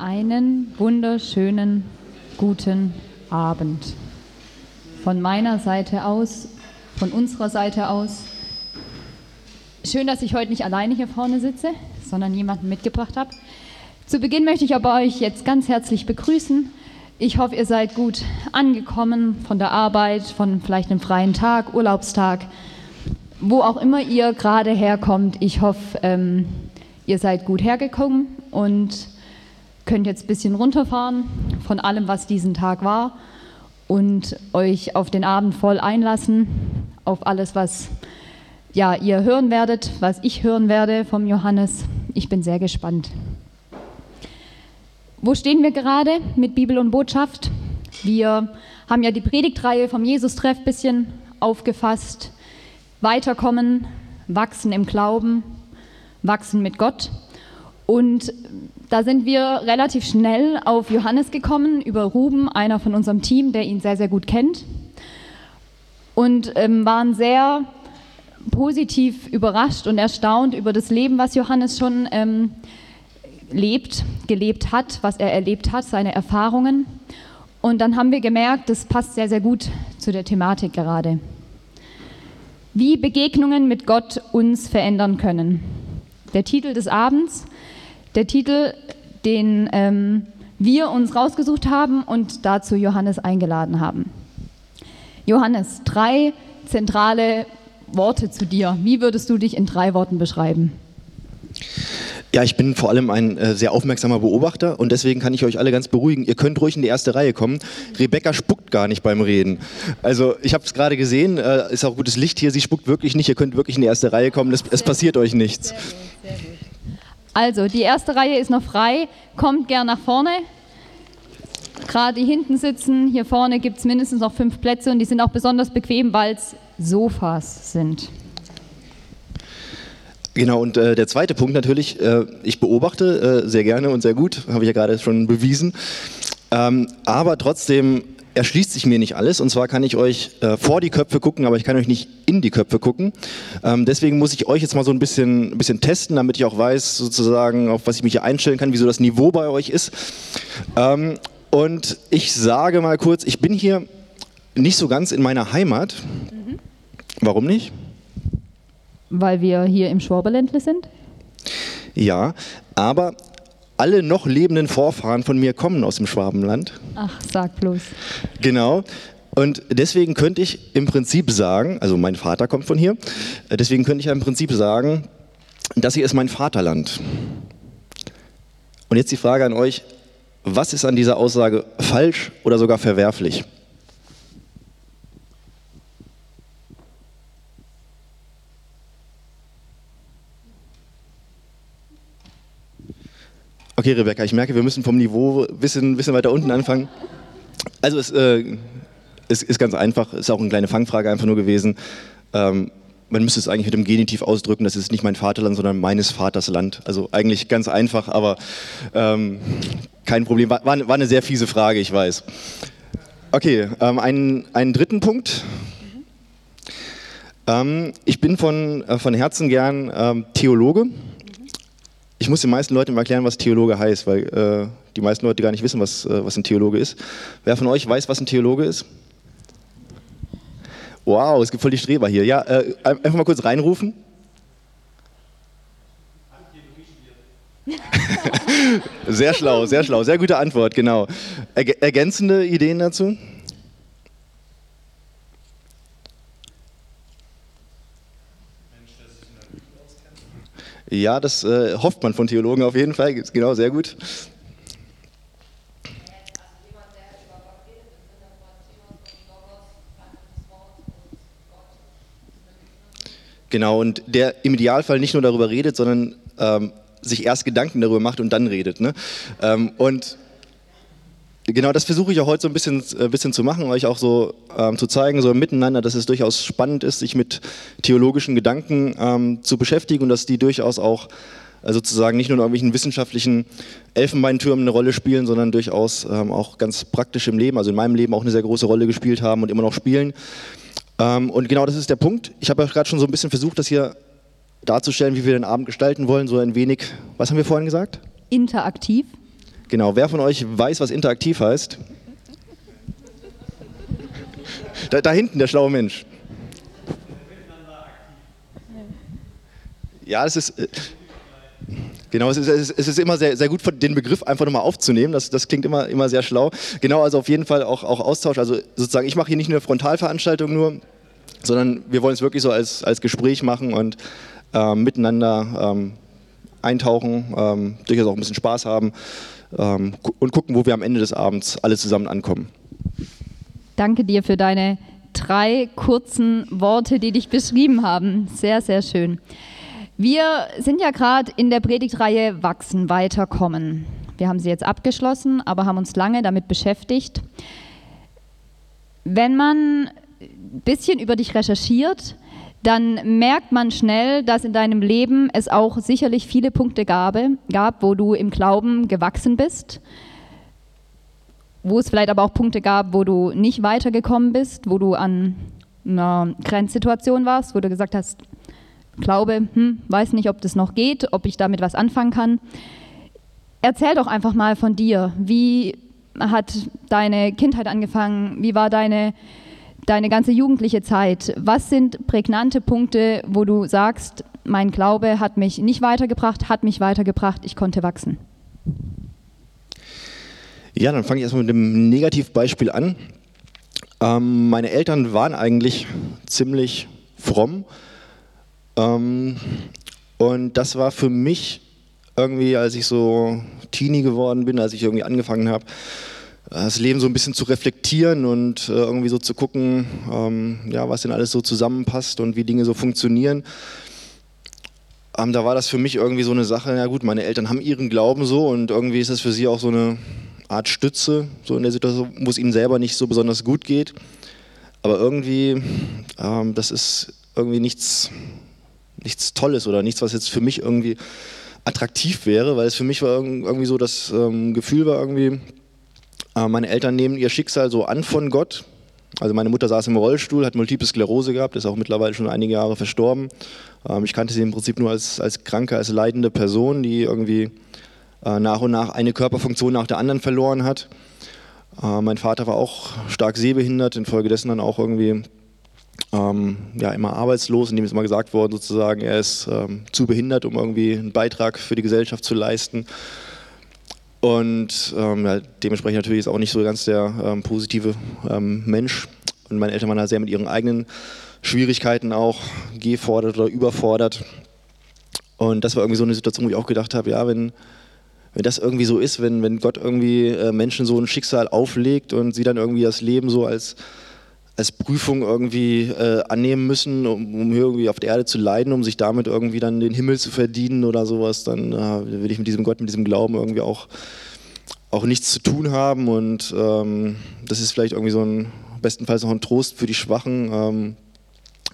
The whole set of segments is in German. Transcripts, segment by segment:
Einen wunderschönen guten Abend. Von meiner Seite aus, von unserer Seite aus. Schön, dass ich heute nicht alleine hier vorne sitze, sondern jemanden mitgebracht habe. Zu Beginn möchte ich aber euch jetzt ganz herzlich begrüßen. Ich hoffe, ihr seid gut angekommen von der Arbeit, von vielleicht einem freien Tag, Urlaubstag, wo auch immer ihr gerade herkommt. Ich hoffe, ähm, ihr seid gut hergekommen und könnt jetzt ein bisschen runterfahren von allem, was diesen Tag war und euch auf den Abend voll einlassen, auf alles, was ja, ihr hören werdet, was ich hören werde vom Johannes. Ich bin sehr gespannt. Wo stehen wir gerade mit Bibel und Botschaft? Wir haben ja die Predigtreihe vom Jesus-Treff ein bisschen aufgefasst. Weiterkommen, wachsen im Glauben, wachsen mit Gott. Und da sind wir relativ schnell auf Johannes gekommen, über Ruben, einer von unserem Team, der ihn sehr, sehr gut kennt. Und ähm, waren sehr positiv überrascht und erstaunt über das Leben, was Johannes schon ähm, lebt, gelebt hat, was er erlebt hat, seine Erfahrungen. Und dann haben wir gemerkt, das passt sehr, sehr gut zu der Thematik gerade. Wie Begegnungen mit Gott uns verändern können. Der Titel des Abends der Titel, den ähm, wir uns rausgesucht haben und dazu Johannes eingeladen haben. Johannes, drei zentrale Worte zu dir. Wie würdest du dich in drei Worten beschreiben? Ja, ich bin vor allem ein äh, sehr aufmerksamer Beobachter und deswegen kann ich euch alle ganz beruhigen. Ihr könnt ruhig in die erste Reihe kommen. Rebecca spuckt gar nicht beim Reden. Also ich habe es gerade gesehen, äh, ist auch gutes Licht hier. Sie spuckt wirklich nicht. Ihr könnt wirklich in die erste Reihe kommen. Es, es passiert euch nichts. Sehr gut, sehr gut. Also, die erste Reihe ist noch frei. Kommt gern nach vorne. Gerade die hinten sitzen. Hier vorne gibt es mindestens noch fünf Plätze und die sind auch besonders bequem, weil es Sofas sind. Genau, und äh, der zweite Punkt natürlich, äh, ich beobachte äh, sehr gerne und sehr gut, habe ich ja gerade schon bewiesen. Ähm, aber trotzdem erschließt sich mir nicht alles. Und zwar kann ich euch äh, vor die Köpfe gucken, aber ich kann euch nicht in die Köpfe gucken. Ähm, deswegen muss ich euch jetzt mal so ein bisschen, bisschen testen, damit ich auch weiß, sozusagen, auf was ich mich hier einstellen kann, wieso das Niveau bei euch ist. Ähm, und ich sage mal kurz, ich bin hier nicht so ganz in meiner Heimat. Mhm. Warum nicht? Weil wir hier im Schwaberländle sind? Ja, aber alle noch lebenden Vorfahren von mir kommen aus dem Schwabenland. Ach, sag bloß. Genau. Und deswegen könnte ich im Prinzip sagen, also mein Vater kommt von hier, deswegen könnte ich im Prinzip sagen, das hier ist mein Vaterland. Und jetzt die Frage an euch, was ist an dieser Aussage falsch oder sogar verwerflich? Okay, Rebecca, ich merke, wir müssen vom Niveau ein bisschen, bisschen weiter unten anfangen. Also es äh, ist, ist, ganz einfach, ist auch eine kleine Fangfrage einfach nur gewesen. Ähm, man müsste es eigentlich mit dem Genitiv ausdrücken, das ist nicht mein Vaterland, sondern meines Vaters Land. Also eigentlich ganz einfach, aber ähm, kein Problem. War, war, eine sehr fiese Frage, ich weiß. Okay, ähm, einen, einen dritten Punkt. Ähm, ich bin von, äh, von Herzen gern ähm, Theologe ich muss den meisten Leuten mal erklären, was Theologe heißt, weil äh, die meisten Leute gar nicht wissen, was, äh, was ein Theologe ist. Wer von euch weiß, was ein Theologe ist? Wow, es gibt voll die Streber hier. Ja, äh, einfach mal kurz reinrufen. sehr schlau, sehr schlau, sehr gute Antwort, genau. ergänzende Ideen dazu? Ja, das äh, hofft man von Theologen auf jeden Fall. Genau, sehr gut. Genau, und der im Idealfall nicht nur darüber redet, sondern ähm, sich erst Gedanken darüber macht und dann redet. Ne? Ähm, und Genau, das versuche ich auch heute so ein bisschen, äh, bisschen zu machen, euch auch so ähm, zu zeigen, so miteinander, dass es durchaus spannend ist, sich mit theologischen Gedanken ähm, zu beschäftigen und dass die durchaus auch äh, sozusagen nicht nur in irgendwelchen wissenschaftlichen Elfenbeintürmen eine Rolle spielen, sondern durchaus ähm, auch ganz praktisch im Leben, also in meinem Leben auch eine sehr große Rolle gespielt haben und immer noch spielen. Ähm, und genau das ist der Punkt. Ich habe ja gerade schon so ein bisschen versucht, das hier darzustellen, wie wir den Abend gestalten wollen, so ein wenig, was haben wir vorhin gesagt? Interaktiv. Genau, wer von euch weiß, was interaktiv heißt? Da, da hinten, der schlaue Mensch. Ja, es ist. Äh, genau, es ist, es ist immer sehr, sehr gut, den Begriff einfach nochmal aufzunehmen. Das, das klingt immer, immer sehr schlau. Genau, also auf jeden Fall auch, auch Austausch. Also sozusagen, ich mache hier nicht eine Frontalveranstaltung nur, sondern wir wollen es wirklich so als, als Gespräch machen und äh, miteinander ähm, eintauchen, ähm, durchaus auch ein bisschen Spaß haben ähm, und gucken, wo wir am Ende des Abends alle zusammen ankommen. Danke dir für deine drei kurzen Worte, die dich beschrieben haben. Sehr, sehr schön. Wir sind ja gerade in der Predigtreihe Wachsen, Weiterkommen. Wir haben sie jetzt abgeschlossen, aber haben uns lange damit beschäftigt. Wenn man ein bisschen über dich recherchiert, dann merkt man schnell, dass in deinem Leben es auch sicherlich viele Punkte gab, gab wo du im Glauben gewachsen bist wo es vielleicht aber auch Punkte gab, wo du nicht weitergekommen bist, wo du an einer Grenzsituation warst, wo du gesagt hast, glaube, hm, weiß nicht, ob das noch geht, ob ich damit was anfangen kann. Erzähl doch einfach mal von dir. Wie hat deine Kindheit angefangen? Wie war deine, deine ganze jugendliche Zeit? Was sind prägnante Punkte, wo du sagst, mein Glaube hat mich nicht weitergebracht, hat mich weitergebracht, ich konnte wachsen? Ja, dann fange ich erstmal mit dem Negativbeispiel an. Ähm, meine Eltern waren eigentlich ziemlich fromm. Ähm, und das war für mich irgendwie, als ich so Teenie geworden bin, als ich irgendwie angefangen habe, das Leben so ein bisschen zu reflektieren und äh, irgendwie so zu gucken, ähm, ja, was denn alles so zusammenpasst und wie Dinge so funktionieren. Ähm, da war das für mich irgendwie so eine Sache, ja gut, meine Eltern haben ihren Glauben so und irgendwie ist das für sie auch so eine Art Stütze, so in der Situation, wo es ihnen selber nicht so besonders gut geht. Aber irgendwie, ähm, das ist irgendwie nichts, nichts Tolles oder nichts, was jetzt für mich irgendwie attraktiv wäre, weil es für mich war irgendwie so das ähm, Gefühl war irgendwie, äh, meine Eltern nehmen ihr Schicksal so an von Gott. Also meine Mutter saß im Rollstuhl, hat Multiple Sklerose gehabt, ist auch mittlerweile schon einige Jahre verstorben. Ähm, ich kannte sie im Prinzip nur als, als kranke, als leidende Person, die irgendwie äh, nach und nach eine Körperfunktion nach der anderen verloren hat. Äh, mein Vater war auch stark sehbehindert, infolgedessen dann auch irgendwie ähm, ja, immer arbeitslos, indem es immer gesagt wurde, sozusagen, er ist ähm, zu behindert, um irgendwie einen Beitrag für die Gesellschaft zu leisten. Und ähm, ja, dementsprechend natürlich ist auch nicht so ganz der ähm, positive ähm, Mensch. Und meine Eltern waren da sehr mit ihren eigenen Schwierigkeiten auch gefordert oder überfordert. Und das war irgendwie so eine Situation, wo ich auch gedacht habe, ja, wenn, wenn das irgendwie so ist, wenn, wenn Gott irgendwie äh, Menschen so ein Schicksal auflegt und sie dann irgendwie das Leben so als, als Prüfung irgendwie äh, annehmen müssen, um, um irgendwie auf der Erde zu leiden, um sich damit irgendwie dann den Himmel zu verdienen oder sowas, dann äh, will ich mit diesem Gott, mit diesem Glauben irgendwie auch, auch nichts zu tun haben und ähm, das ist vielleicht irgendwie so ein, bestenfalls noch ein Trost für die Schwachen ähm,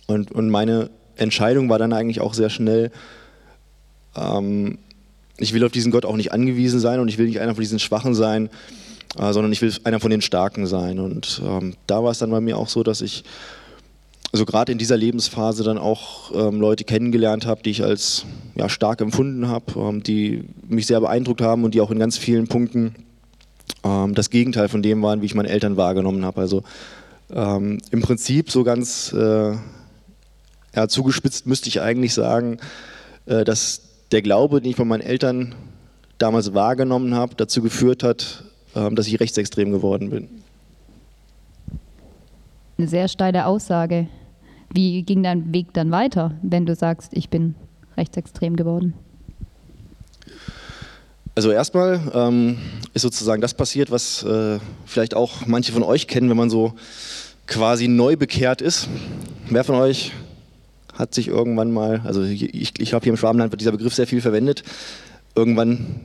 und, und meine Entscheidung war dann eigentlich auch sehr schnell, ähm, ich will auf diesen Gott auch nicht angewiesen sein und ich will nicht einer von diesen Schwachen sein, äh, sondern ich will einer von den Starken sein. Und ähm, da war es dann bei mir auch so, dass ich also gerade in dieser Lebensphase dann auch ähm, Leute kennengelernt habe, die ich als ja, stark empfunden habe, ähm, die mich sehr beeindruckt haben und die auch in ganz vielen Punkten ähm, das Gegenteil von dem waren, wie ich meine Eltern wahrgenommen habe. Also ähm, im Prinzip so ganz äh, ja, zugespitzt müsste ich eigentlich sagen, äh, dass der Glaube, den ich von meinen Eltern damals wahrgenommen habe, dazu geführt hat, dass ich rechtsextrem geworden bin. Eine sehr steile Aussage. Wie ging dein Weg dann weiter, wenn du sagst, ich bin rechtsextrem geworden? Also erstmal ähm, ist sozusagen das passiert, was äh, vielleicht auch manche von euch kennen, wenn man so quasi neu bekehrt ist. Wer von euch hat sich irgendwann mal, also ich, ich glaube hier im Schwabenland wird dieser Begriff sehr viel verwendet, irgendwann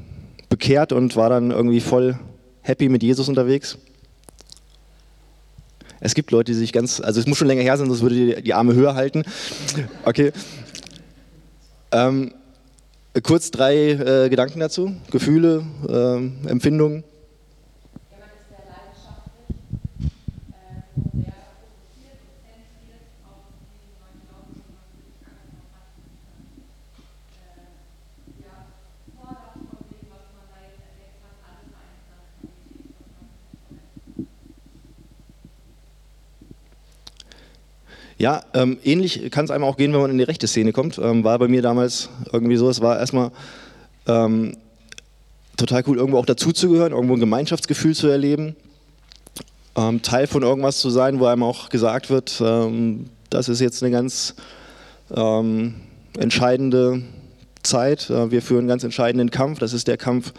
bekehrt und war dann irgendwie voll happy mit Jesus unterwegs. Es gibt Leute, die sich ganz, also es muss schon länger her sein, sonst würde die, die Arme höher halten. Okay. Ähm, kurz drei äh, Gedanken dazu, Gefühle, äh, Empfindungen. Ja, ähm, ähnlich kann es einem auch gehen, wenn man in die rechte Szene kommt. Ähm, war bei mir damals irgendwie so, es war erstmal ähm, total cool, irgendwo auch dazuzugehören, irgendwo ein Gemeinschaftsgefühl zu erleben, ähm, Teil von irgendwas zu sein, wo einem auch gesagt wird, ähm, das ist jetzt eine ganz ähm, entscheidende Zeit. Äh, wir führen einen ganz entscheidenden Kampf. Das ist der Kampf,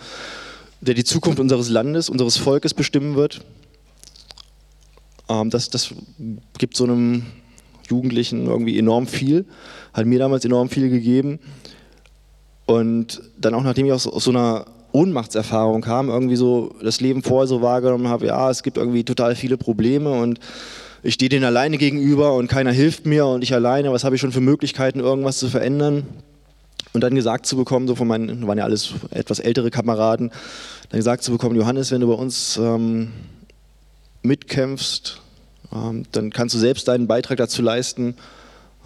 der die Zukunft unseres Landes, unseres Volkes bestimmen wird. Das, das gibt so einem Jugendlichen irgendwie enorm viel, hat mir damals enorm viel gegeben. Und dann auch nachdem ich aus, aus so einer Ohnmachtserfahrung kam, irgendwie so das Leben vorher so wahrgenommen habe, ja, es gibt irgendwie total viele Probleme und ich stehe denen alleine gegenüber und keiner hilft mir und ich alleine, was habe ich schon für Möglichkeiten, irgendwas zu verändern? Und dann gesagt zu bekommen, so von meinen, waren ja alles etwas ältere Kameraden, dann gesagt zu bekommen, Johannes, wenn du bei uns ähm, mitkämpfst, dann kannst du selbst deinen Beitrag dazu leisten,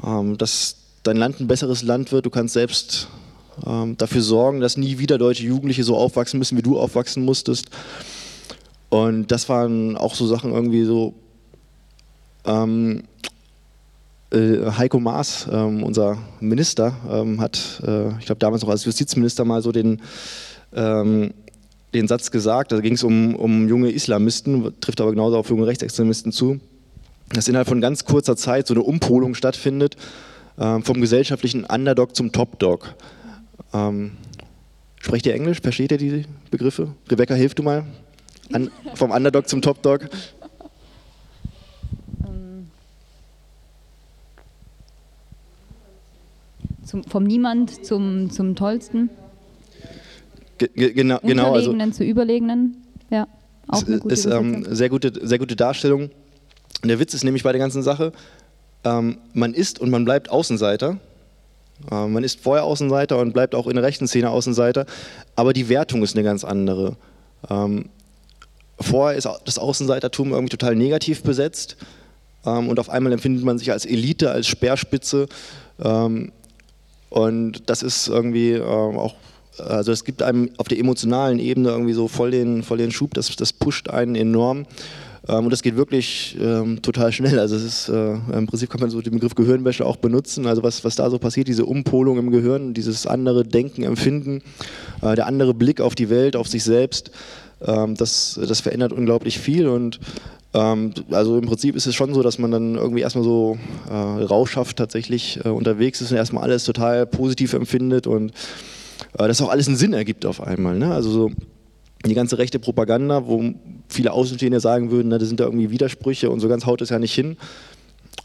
ähm, dass dein Land ein besseres Land wird. Du kannst selbst ähm, dafür sorgen, dass nie wieder deutsche Jugendliche so aufwachsen müssen, wie du aufwachsen musstest. Und das waren auch so Sachen irgendwie so. Ähm, äh, Heiko Maas, ähm, unser Minister, ähm, hat, äh, ich glaube damals noch als Justizminister mal so den, ähm, den Satz gesagt, da ging es um, um junge Islamisten, trifft aber genauso auf junge Rechtsextremisten zu, dass innerhalb von ganz kurzer Zeit so eine Umpolung stattfindet, ähm, vom gesellschaftlichen Underdog zum Topdog. Ähm, sprecht ihr Englisch? Versteht ihr die Begriffe? Rebecca, hilf du mal. An, vom Underdog zum Topdog. Ähm, zum, vom Niemand zum, zum Tollsten. Ge genau, genau. Also, zu Überlegenen. Ja, auch eine gute ist ähm, sehr gute, sehr gute Darstellung. Und der Witz ist nämlich bei der ganzen Sache, ähm, man ist und man bleibt Außenseiter. Äh, man ist vorher Außenseiter und bleibt auch in der rechten Szene Außenseiter, aber die Wertung ist eine ganz andere. Ähm, vorher ist das Außenseitertum irgendwie total negativ besetzt ähm, und auf einmal empfindet man sich als Elite, als Speerspitze. Ähm, und das ist irgendwie äh, auch, also es gibt einem auf der emotionalen Ebene irgendwie so voll den, voll den Schub, das, das pusht einen enorm. Ähm, und das geht wirklich ähm, total schnell. Also es ist, äh, im Prinzip kann man so den Begriff Gehirnwäsche auch benutzen. Also was, was da so passiert, diese Umpolung im Gehirn, dieses andere Denken, Empfinden, äh, der andere Blick auf die Welt, auf sich selbst, ähm, das, das verändert unglaublich viel. Und ähm, also im Prinzip ist es schon so, dass man dann irgendwie erstmal so äh, rauschhaft tatsächlich äh, unterwegs ist und erstmal alles total positiv empfindet und äh, das auch alles einen Sinn ergibt auf einmal. Ne? Also so die ganze rechte Propaganda, wo viele Außenstehende sagen würden, na, da sind da irgendwie Widersprüche und so ganz haut es ja nicht hin.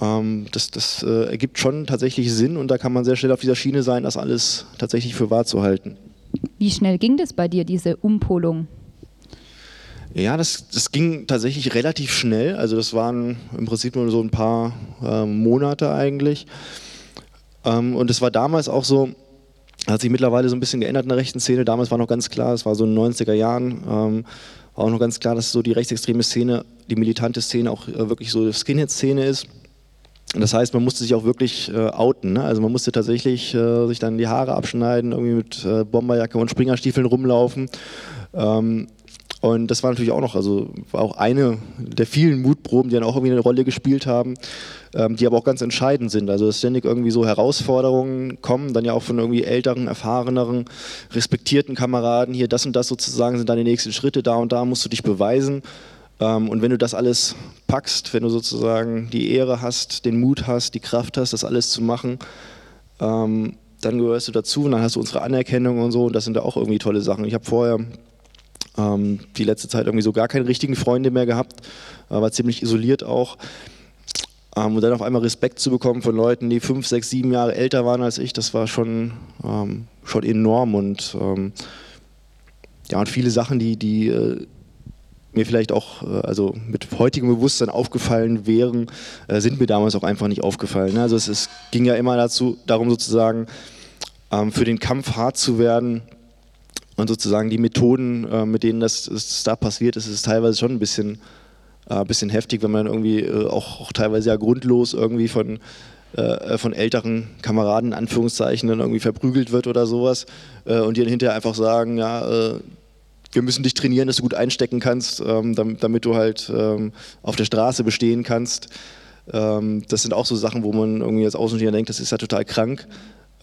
Ähm, das das äh, ergibt schon tatsächlich Sinn und da kann man sehr schnell auf dieser Schiene sein, das alles tatsächlich für wahr zu halten. Wie schnell ging das bei dir, diese Umpolung? Ja, das, das ging tatsächlich relativ schnell. Also das waren im Prinzip nur so ein paar äh, Monate eigentlich. Ähm, und es war damals auch so, hat sich mittlerweile so ein bisschen geändert in der rechten Szene. Damals war noch ganz klar, es war so in den 90er Jahren, ähm, war auch noch ganz klar, dass so die rechtsextreme Szene, die militante Szene auch äh, wirklich so Skinhead-Szene ist. Das heißt, man musste sich auch wirklich äh, outen. Ne? Also man musste tatsächlich äh, sich dann die Haare abschneiden, irgendwie mit äh, Bomberjacke und Springerstiefeln rumlaufen. Ähm, und das war natürlich auch noch, also war auch eine der vielen Mutproben, die dann auch irgendwie eine Rolle gespielt haben, ähm, die aber auch ganz entscheidend sind. Also dass ständig irgendwie so Herausforderungen kommen, dann ja auch von irgendwie älteren, erfahreneren, respektierten Kameraden, hier das und das sozusagen sind deine nächsten Schritte, da und da musst du dich beweisen. Ähm, und wenn du das alles packst, wenn du sozusagen die Ehre hast, den Mut hast, die Kraft hast, das alles zu machen, ähm, dann gehörst du dazu und dann hast du unsere Anerkennung und so und das sind ja auch irgendwie tolle Sachen. Ich habe vorher ähm, die letzte Zeit irgendwie so gar keine richtigen Freunde mehr gehabt, war ziemlich isoliert auch. Ähm, und dann auf einmal Respekt zu bekommen von Leuten, die fünf, sechs, sieben Jahre älter waren als ich, das war schon, ähm, schon enorm. Und ähm, ja, und viele Sachen, die, die äh, mir vielleicht auch äh, also mit heutigem Bewusstsein aufgefallen wären, äh, sind mir damals auch einfach nicht aufgefallen. Ne? Also es, es ging ja immer dazu, darum sozusagen ähm, für den Kampf hart zu werden und sozusagen die Methoden, äh, mit denen das, das, da passiert ist, ist teilweise schon ein bisschen, äh, bisschen heftig, wenn man irgendwie äh, auch, auch, teilweise ja grundlos irgendwie von, äh, von älteren Kameraden in Anführungszeichen dann irgendwie verprügelt wird oder sowas äh, und die dann hinterher einfach sagen, ja, äh, wir müssen dich trainieren, dass du gut einstecken kannst, ähm, damit, damit, du halt ähm, auf der Straße bestehen kannst. Ähm, das sind auch so Sachen, wo man irgendwie als Außenstehender denkt, das ist ja total krank.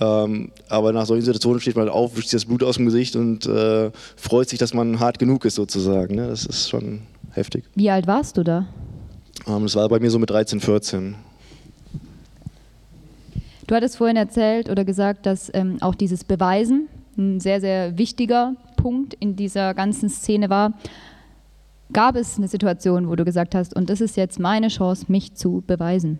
Ähm, aber nach solchen Situationen steht man auf, wischt sich das Blut aus dem Gesicht und äh, freut sich, dass man hart genug ist sozusagen. Ne? Das ist schon heftig. Wie alt warst du da? Ähm, das war bei mir so mit 13, 14. Du hattest vorhin erzählt oder gesagt, dass ähm, auch dieses Beweisen ein sehr, sehr wichtiger Punkt in dieser ganzen Szene war. Gab es eine Situation, wo du gesagt hast, und das ist jetzt meine Chance, mich zu beweisen?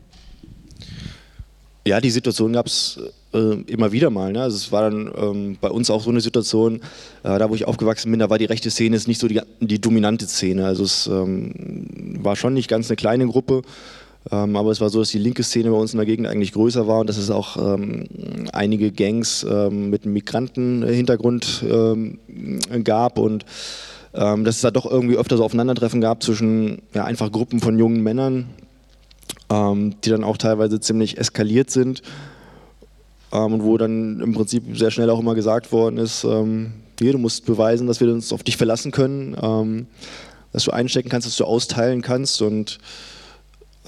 Ja, die Situation gab es äh, immer wieder mal. Ne? Also es war dann ähm, bei uns auch so eine Situation, äh, da wo ich aufgewachsen bin, da war die rechte Szene ist nicht so die, die dominante Szene. Also es ähm, war schon nicht ganz eine kleine Gruppe. Ähm, aber es war so, dass die linke Szene bei uns in der Gegend eigentlich größer war und dass es auch ähm, einige Gangs ähm, mit Migrantenhintergrund ähm, gab und dass es da doch irgendwie öfter so Aufeinandertreffen gab zwischen ja, einfach Gruppen von jungen Männern, ähm, die dann auch teilweise ziemlich eskaliert sind und wo dann im Prinzip sehr schnell auch immer gesagt worden ist, hier, du musst beweisen, dass wir uns auf dich verlassen können, dass du einstecken kannst, dass du austeilen kannst. Und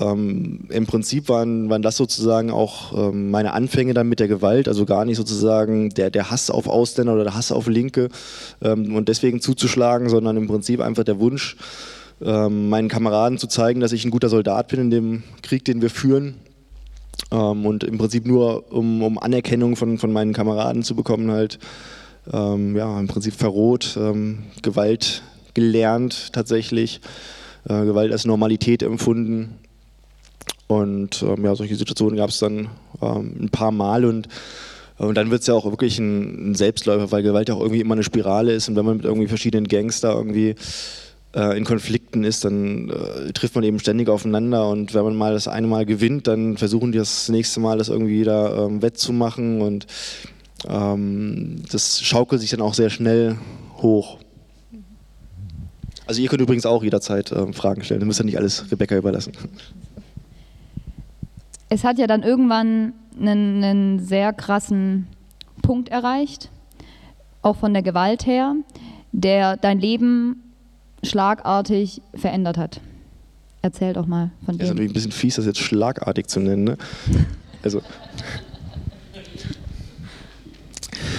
ähm, Im Prinzip waren, waren das sozusagen auch ähm, meine Anfänge dann mit der Gewalt, also gar nicht sozusagen der, der Hass auf Ausländer oder der Hass auf Linke ähm, und deswegen zuzuschlagen, sondern im Prinzip einfach der Wunsch, ähm, meinen Kameraden zu zeigen, dass ich ein guter Soldat bin in dem Krieg, den wir führen. Ähm, und im Prinzip nur, um, um Anerkennung von, von meinen Kameraden zu bekommen, halt, ähm, ja, im Prinzip verroht, Gewalt gelernt tatsächlich, äh, Gewalt als Normalität empfunden. Und ähm, ja, solche Situationen gab es dann ähm, ein paar Mal und, und dann wird es ja auch wirklich ein, Selbstläufer, weil Gewalt ja auch irgendwie immer eine Spirale ist. Und wenn man mit irgendwie verschiedenen Gangster irgendwie äh, in Konflikten ist, dann äh, trifft man eben ständig aufeinander und wenn man mal das eine Mal gewinnt, dann versuchen die das nächste Mal das irgendwie wieder ähm, wettzumachen und ähm, das schaukelt sich dann auch sehr schnell hoch. Also ihr könnt übrigens auch jederzeit äh, Fragen stellen, ihr müsst ja nicht alles Rebecca überlassen es hat ja dann irgendwann einen, einen sehr krassen Punkt erreicht, auch von der Gewalt her, der dein Leben schlagartig verändert hat. Erzähl doch mal von dem. ist natürlich ein bisschen fies, das jetzt schlagartig zu nennen. Ne? Also.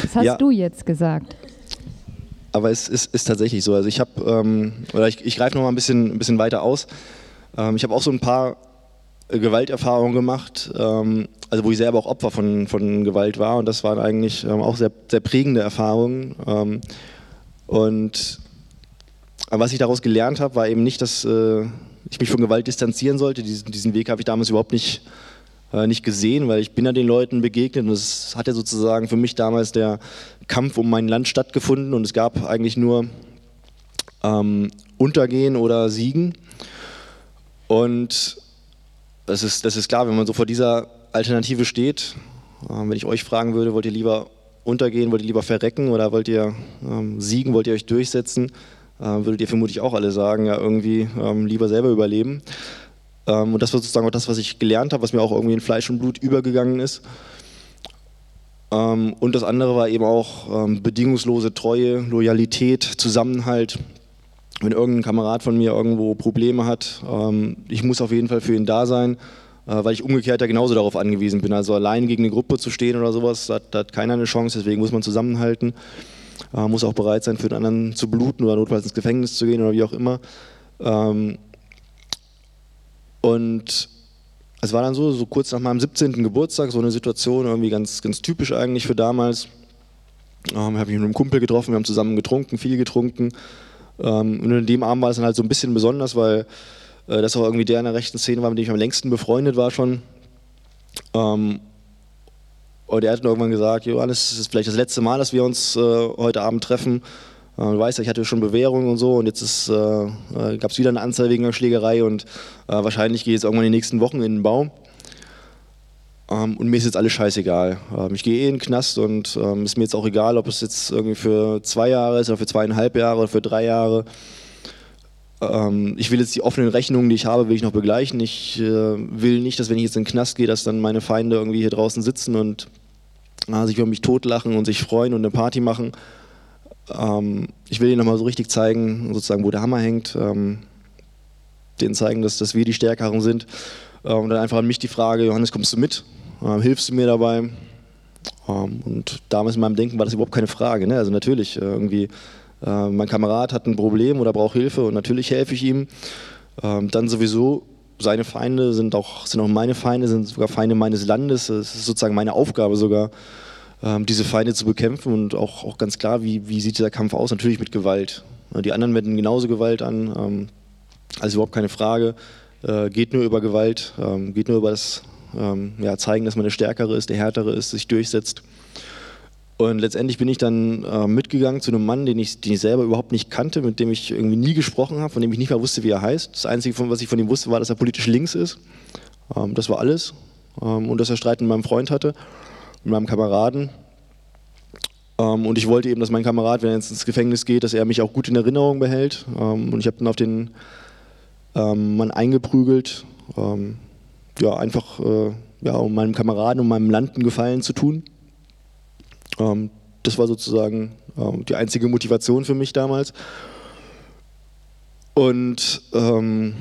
Das hast ja. du jetzt gesagt. Aber es ist, ist tatsächlich so. Also ich habe, ähm, oder ich, ich greife noch mal ein bisschen, ein bisschen weiter aus. Ähm, ich habe auch so ein paar Gewalterfahrung gemacht, ähm, also wo ich selber auch Opfer von, von Gewalt war und das waren eigentlich ähm, auch sehr, sehr prägende Erfahrungen. Ähm, und was ich daraus gelernt habe, war eben nicht, dass äh, ich mich von Gewalt distanzieren sollte. Diesen, diesen Weg habe ich damals überhaupt nicht, äh, nicht gesehen, weil ich bin ja den Leuten begegnet und es hat ja sozusagen für mich damals der Kampf um mein Land stattgefunden und es gab eigentlich nur ähm, Untergehen oder Siegen. Und das ist, das ist klar, wenn man so vor dieser Alternative steht, äh, wenn ich euch fragen würde, wollt ihr lieber untergehen, wollt ihr lieber verrecken oder wollt ihr ähm, siegen, wollt ihr euch durchsetzen, würdet ihr vermutlich auch alle sagen, ja irgendwie ähm, lieber selber überleben. Ähm, und das war sozusagen auch das, was ich gelernt habe, was mir auch irgendwie in Fleisch und Blut übergegangen ist. Ähm, und das andere war eben auch ähm, bedingungslose Treue, Loyalität, Zusammenhalt, wenn irgendein Kamerad von mir irgendwo Probleme hat, ähm, ich muss auf jeden Fall für ihn da sein, äh, weil ich umgekehrt ja genauso darauf angewiesen bin. Also allein gegen eine Gruppe zu stehen oder sowas, da hat keiner eine Chance, deswegen muss man zusammenhalten, äh, muss auch bereit sein, für den anderen zu bluten oder notfalls ins Gefängnis zu gehen oder wie auch immer. Ähm, und es war dann so, so kurz nach meinem 17. Geburtstag, so eine Situation, irgendwie ganz, ganz typisch eigentlich für damals. Ähm, habe ich mit einem Kumpel getroffen, wir haben zusammen getrunken, viel getrunken. Ähm, und in dem Abend war es dann halt so ein bisschen besonders, weil äh, das auch irgendwie der in der rechten Szene war, mit dem ich am längsten befreundet war schon. Ähm, und er hat dann irgendwann gesagt, Johannes, das ist vielleicht das letzte Mal, dass wir uns äh, heute Abend treffen. Äh, du weißt ja, ich hatte schon Bewährung und so und jetzt äh, äh gab es wieder eine Anzeige wegen einer Schlägerei und äh, wahrscheinlich geht es irgendwann in den nächsten Wochen in den Baum. Ähm, und mir ist jetzt alles scheißegal. Ähm, ich gehe eh in den Knast und ähm, ist mir jetzt auch egal, ob es jetzt irgendwie für zwei Jahre ist oder für zweieinhalb Jahre oder für drei Jahre. Ähm, ich will jetzt die offenen Rechnungen, die ich habe, will ich noch begleichen. Ich äh, will nicht, dass wenn ich jetzt in den Knast gehe, dass dann meine Feinde irgendwie hier draußen sitzen und äh, sich über mich totlachen und sich freuen und eine Party machen. Ähm, ich will ihnen nochmal so richtig zeigen, sozusagen, wo der Hammer hängt. Ähm, denen zeigen, dass, dass wir die Stärkeren sind. Äh, und dann einfach an mich die Frage, Johannes, kommst du mit? Äh, hilfst du mir dabei? Ähm, und damals in meinem Denken war das überhaupt keine Frage. Ne? Also natürlich, äh, irgendwie, äh, mein Kamerad hat ein Problem oder braucht Hilfe und natürlich helfe ich ihm. Ähm, dann sowieso, seine Feinde sind auch, sind auch meine Feinde, sind sogar Feinde meines Landes. Es ist sozusagen meine Aufgabe sogar, ähm, diese Feinde zu bekämpfen und auch, auch ganz klar, wie, wie sieht dieser Kampf aus? Natürlich mit Gewalt. Die anderen wenden genauso Gewalt an, also überhaupt keine Frage. Äh, geht nur über Gewalt, geht nur über das ja, zeigen, dass man der Stärkere ist, der Härtere ist, sich durchsetzt. Und letztendlich bin ich dann äh, mitgegangen zu einem Mann, den ich, den ich selber überhaupt nicht kannte, mit dem ich irgendwie nie gesprochen habe, von dem ich nicht mehr wusste, wie er heißt. Das Einzige, von, was ich von ihm wusste, war, dass er politisch links ist. Ähm, das war alles. Ähm, und dass er Streit mit meinem Freund hatte, mit meinem Kameraden. Ähm, und ich wollte eben, dass mein Kamerad, wenn er jetzt ins Gefängnis geht, dass er mich auch gut in Erinnerung behält. Ähm, und ich habe dann auf den ähm, Mann eingeprügelt. Ähm, ja, einfach äh, ja, um meinem Kameraden, um meinem Land einen Gefallen zu tun. Ähm, das war sozusagen ähm, die einzige Motivation für mich damals. Und ähm,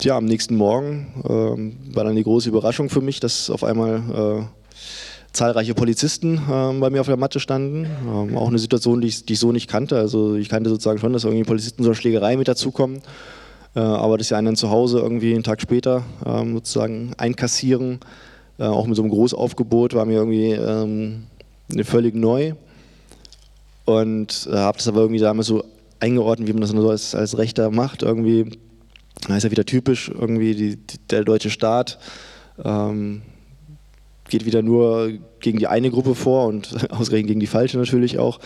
ja, am nächsten Morgen ähm, war dann die große Überraschung für mich, dass auf einmal äh, zahlreiche Polizisten äh, bei mir auf der Matte standen. Ähm, auch eine Situation, die ich, die ich, so nicht kannte. Also ich kannte sozusagen schon, dass irgendwie Polizisten so eine Schlägerei mit dazukommen. Äh, aber dass sie einen dann zu Hause irgendwie einen Tag später ähm, sozusagen einkassieren, äh, auch mit so einem Großaufgebot, war mir irgendwie völlig neu und äh, habe das aber irgendwie damals so eingeordnet, wie man das so als, als Rechter macht. Irgendwie, da ist ja wieder typisch, irgendwie die, die, der deutsche Staat ähm, geht wieder nur gegen die eine Gruppe vor und ausgerechnet gegen die falsche natürlich auch.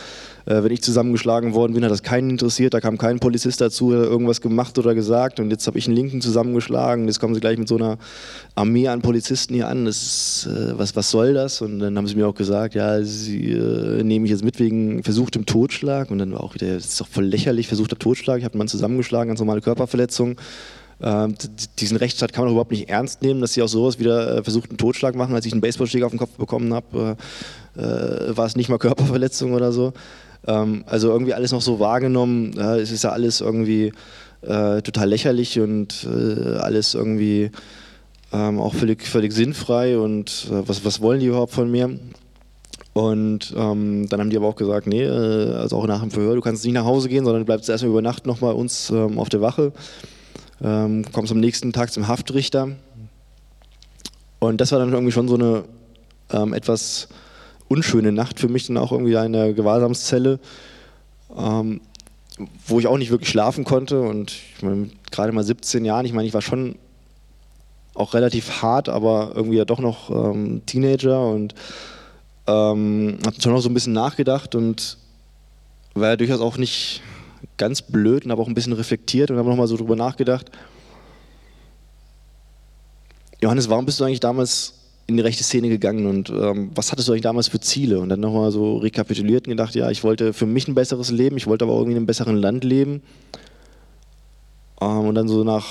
Äh, wenn ich zusammengeschlagen worden bin, hat das keinen interessiert, da kam kein Polizist dazu, irgendwas gemacht oder gesagt und jetzt habe ich einen Linken zusammengeschlagen, jetzt kommen sie gleich mit so einer Armee an Polizisten hier an, das ist, äh, was, was soll das? Und dann haben sie mir auch gesagt, ja, sie äh, nehmen mich jetzt mit wegen versuchtem Totschlag und dann war auch wieder, das ist doch voll lächerlich, versuchter Totschlag, ich habe einen Mann zusammengeschlagen, ganz normale Körperverletzung. Ähm, diesen Rechtsstaat kann man überhaupt nicht ernst nehmen, dass sie auch sowas wieder äh, versucht, einen Totschlag machen. Als ich einen Baseballschläger auf den Kopf bekommen habe, äh, äh, war es nicht mal Körperverletzung oder so. Ähm, also irgendwie alles noch so wahrgenommen. Ja, es ist ja alles irgendwie äh, total lächerlich und äh, alles irgendwie ähm, auch völlig, völlig sinnfrei. Und was, was wollen die überhaupt von mir? Und ähm, dann haben die aber auch gesagt, nee, also auch nach dem Verhör, du kannst nicht nach Hause gehen, sondern du bleibst erstmal über Nacht noch bei uns ähm, auf der Wache ähm, kommst am nächsten Tag zum Haftrichter. Und das war dann irgendwie schon so eine ähm, etwas unschöne Nacht für mich, dann auch irgendwie in der Gewahrsamszelle, ähm, wo ich auch nicht wirklich schlafen konnte. Und ich meine, gerade mal 17 Jahren, ich meine, ich war schon auch relativ hart, aber irgendwie ja doch noch ähm, Teenager und ähm, habe schon noch so ein bisschen nachgedacht und war ja durchaus auch nicht ganz blöd und habe auch ein bisschen reflektiert und habe nochmal so drüber nachgedacht. Johannes, warum bist du eigentlich damals in die rechte Szene gegangen und ähm, was hattest du eigentlich damals für Ziele? Und dann nochmal so rekapituliert und gedacht, ja, ich wollte für mich ein besseres Leben, ich wollte aber irgendwie in einem besseren Land leben. Ähm, und dann so nach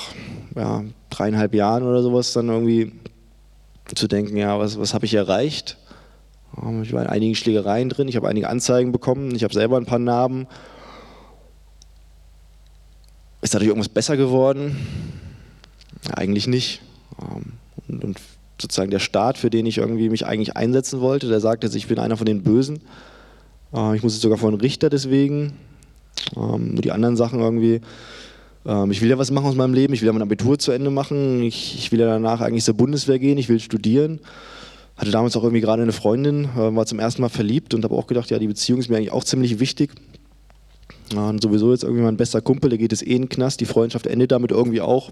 ja, dreieinhalb Jahren oder sowas dann irgendwie zu denken, ja, was, was habe ich erreicht? Ähm, ich war in einigen Schlägereien drin, ich habe einige Anzeigen bekommen, ich habe selber ein paar Narben dadurch irgendwas besser geworden? Eigentlich nicht. Ähm, und, und, sozusagen der Staat, für den ich irgendwie mich eigentlich einsetzen wollte, der sagt jetzt, ich bin einer von den Bösen. Äh, ich muss jetzt sogar vor einen Richter deswegen. Ähm, nur die anderen Sachen irgendwie. Ähm, ich will ja was machen aus meinem Leben, ich will ja mein Abitur zu Ende machen, ich, ich will ja danach eigentlich zur Bundeswehr gehen, ich will studieren. Hatte damals auch irgendwie gerade eine Freundin, war zum ersten Mal verliebt und habe auch gedacht, ja, die Beziehung ist mir eigentlich auch ziemlich wichtig. Und sowieso jetzt irgendwie mein bester Kumpel, der geht es eh in den Knast, die Freundschaft endet damit irgendwie auch.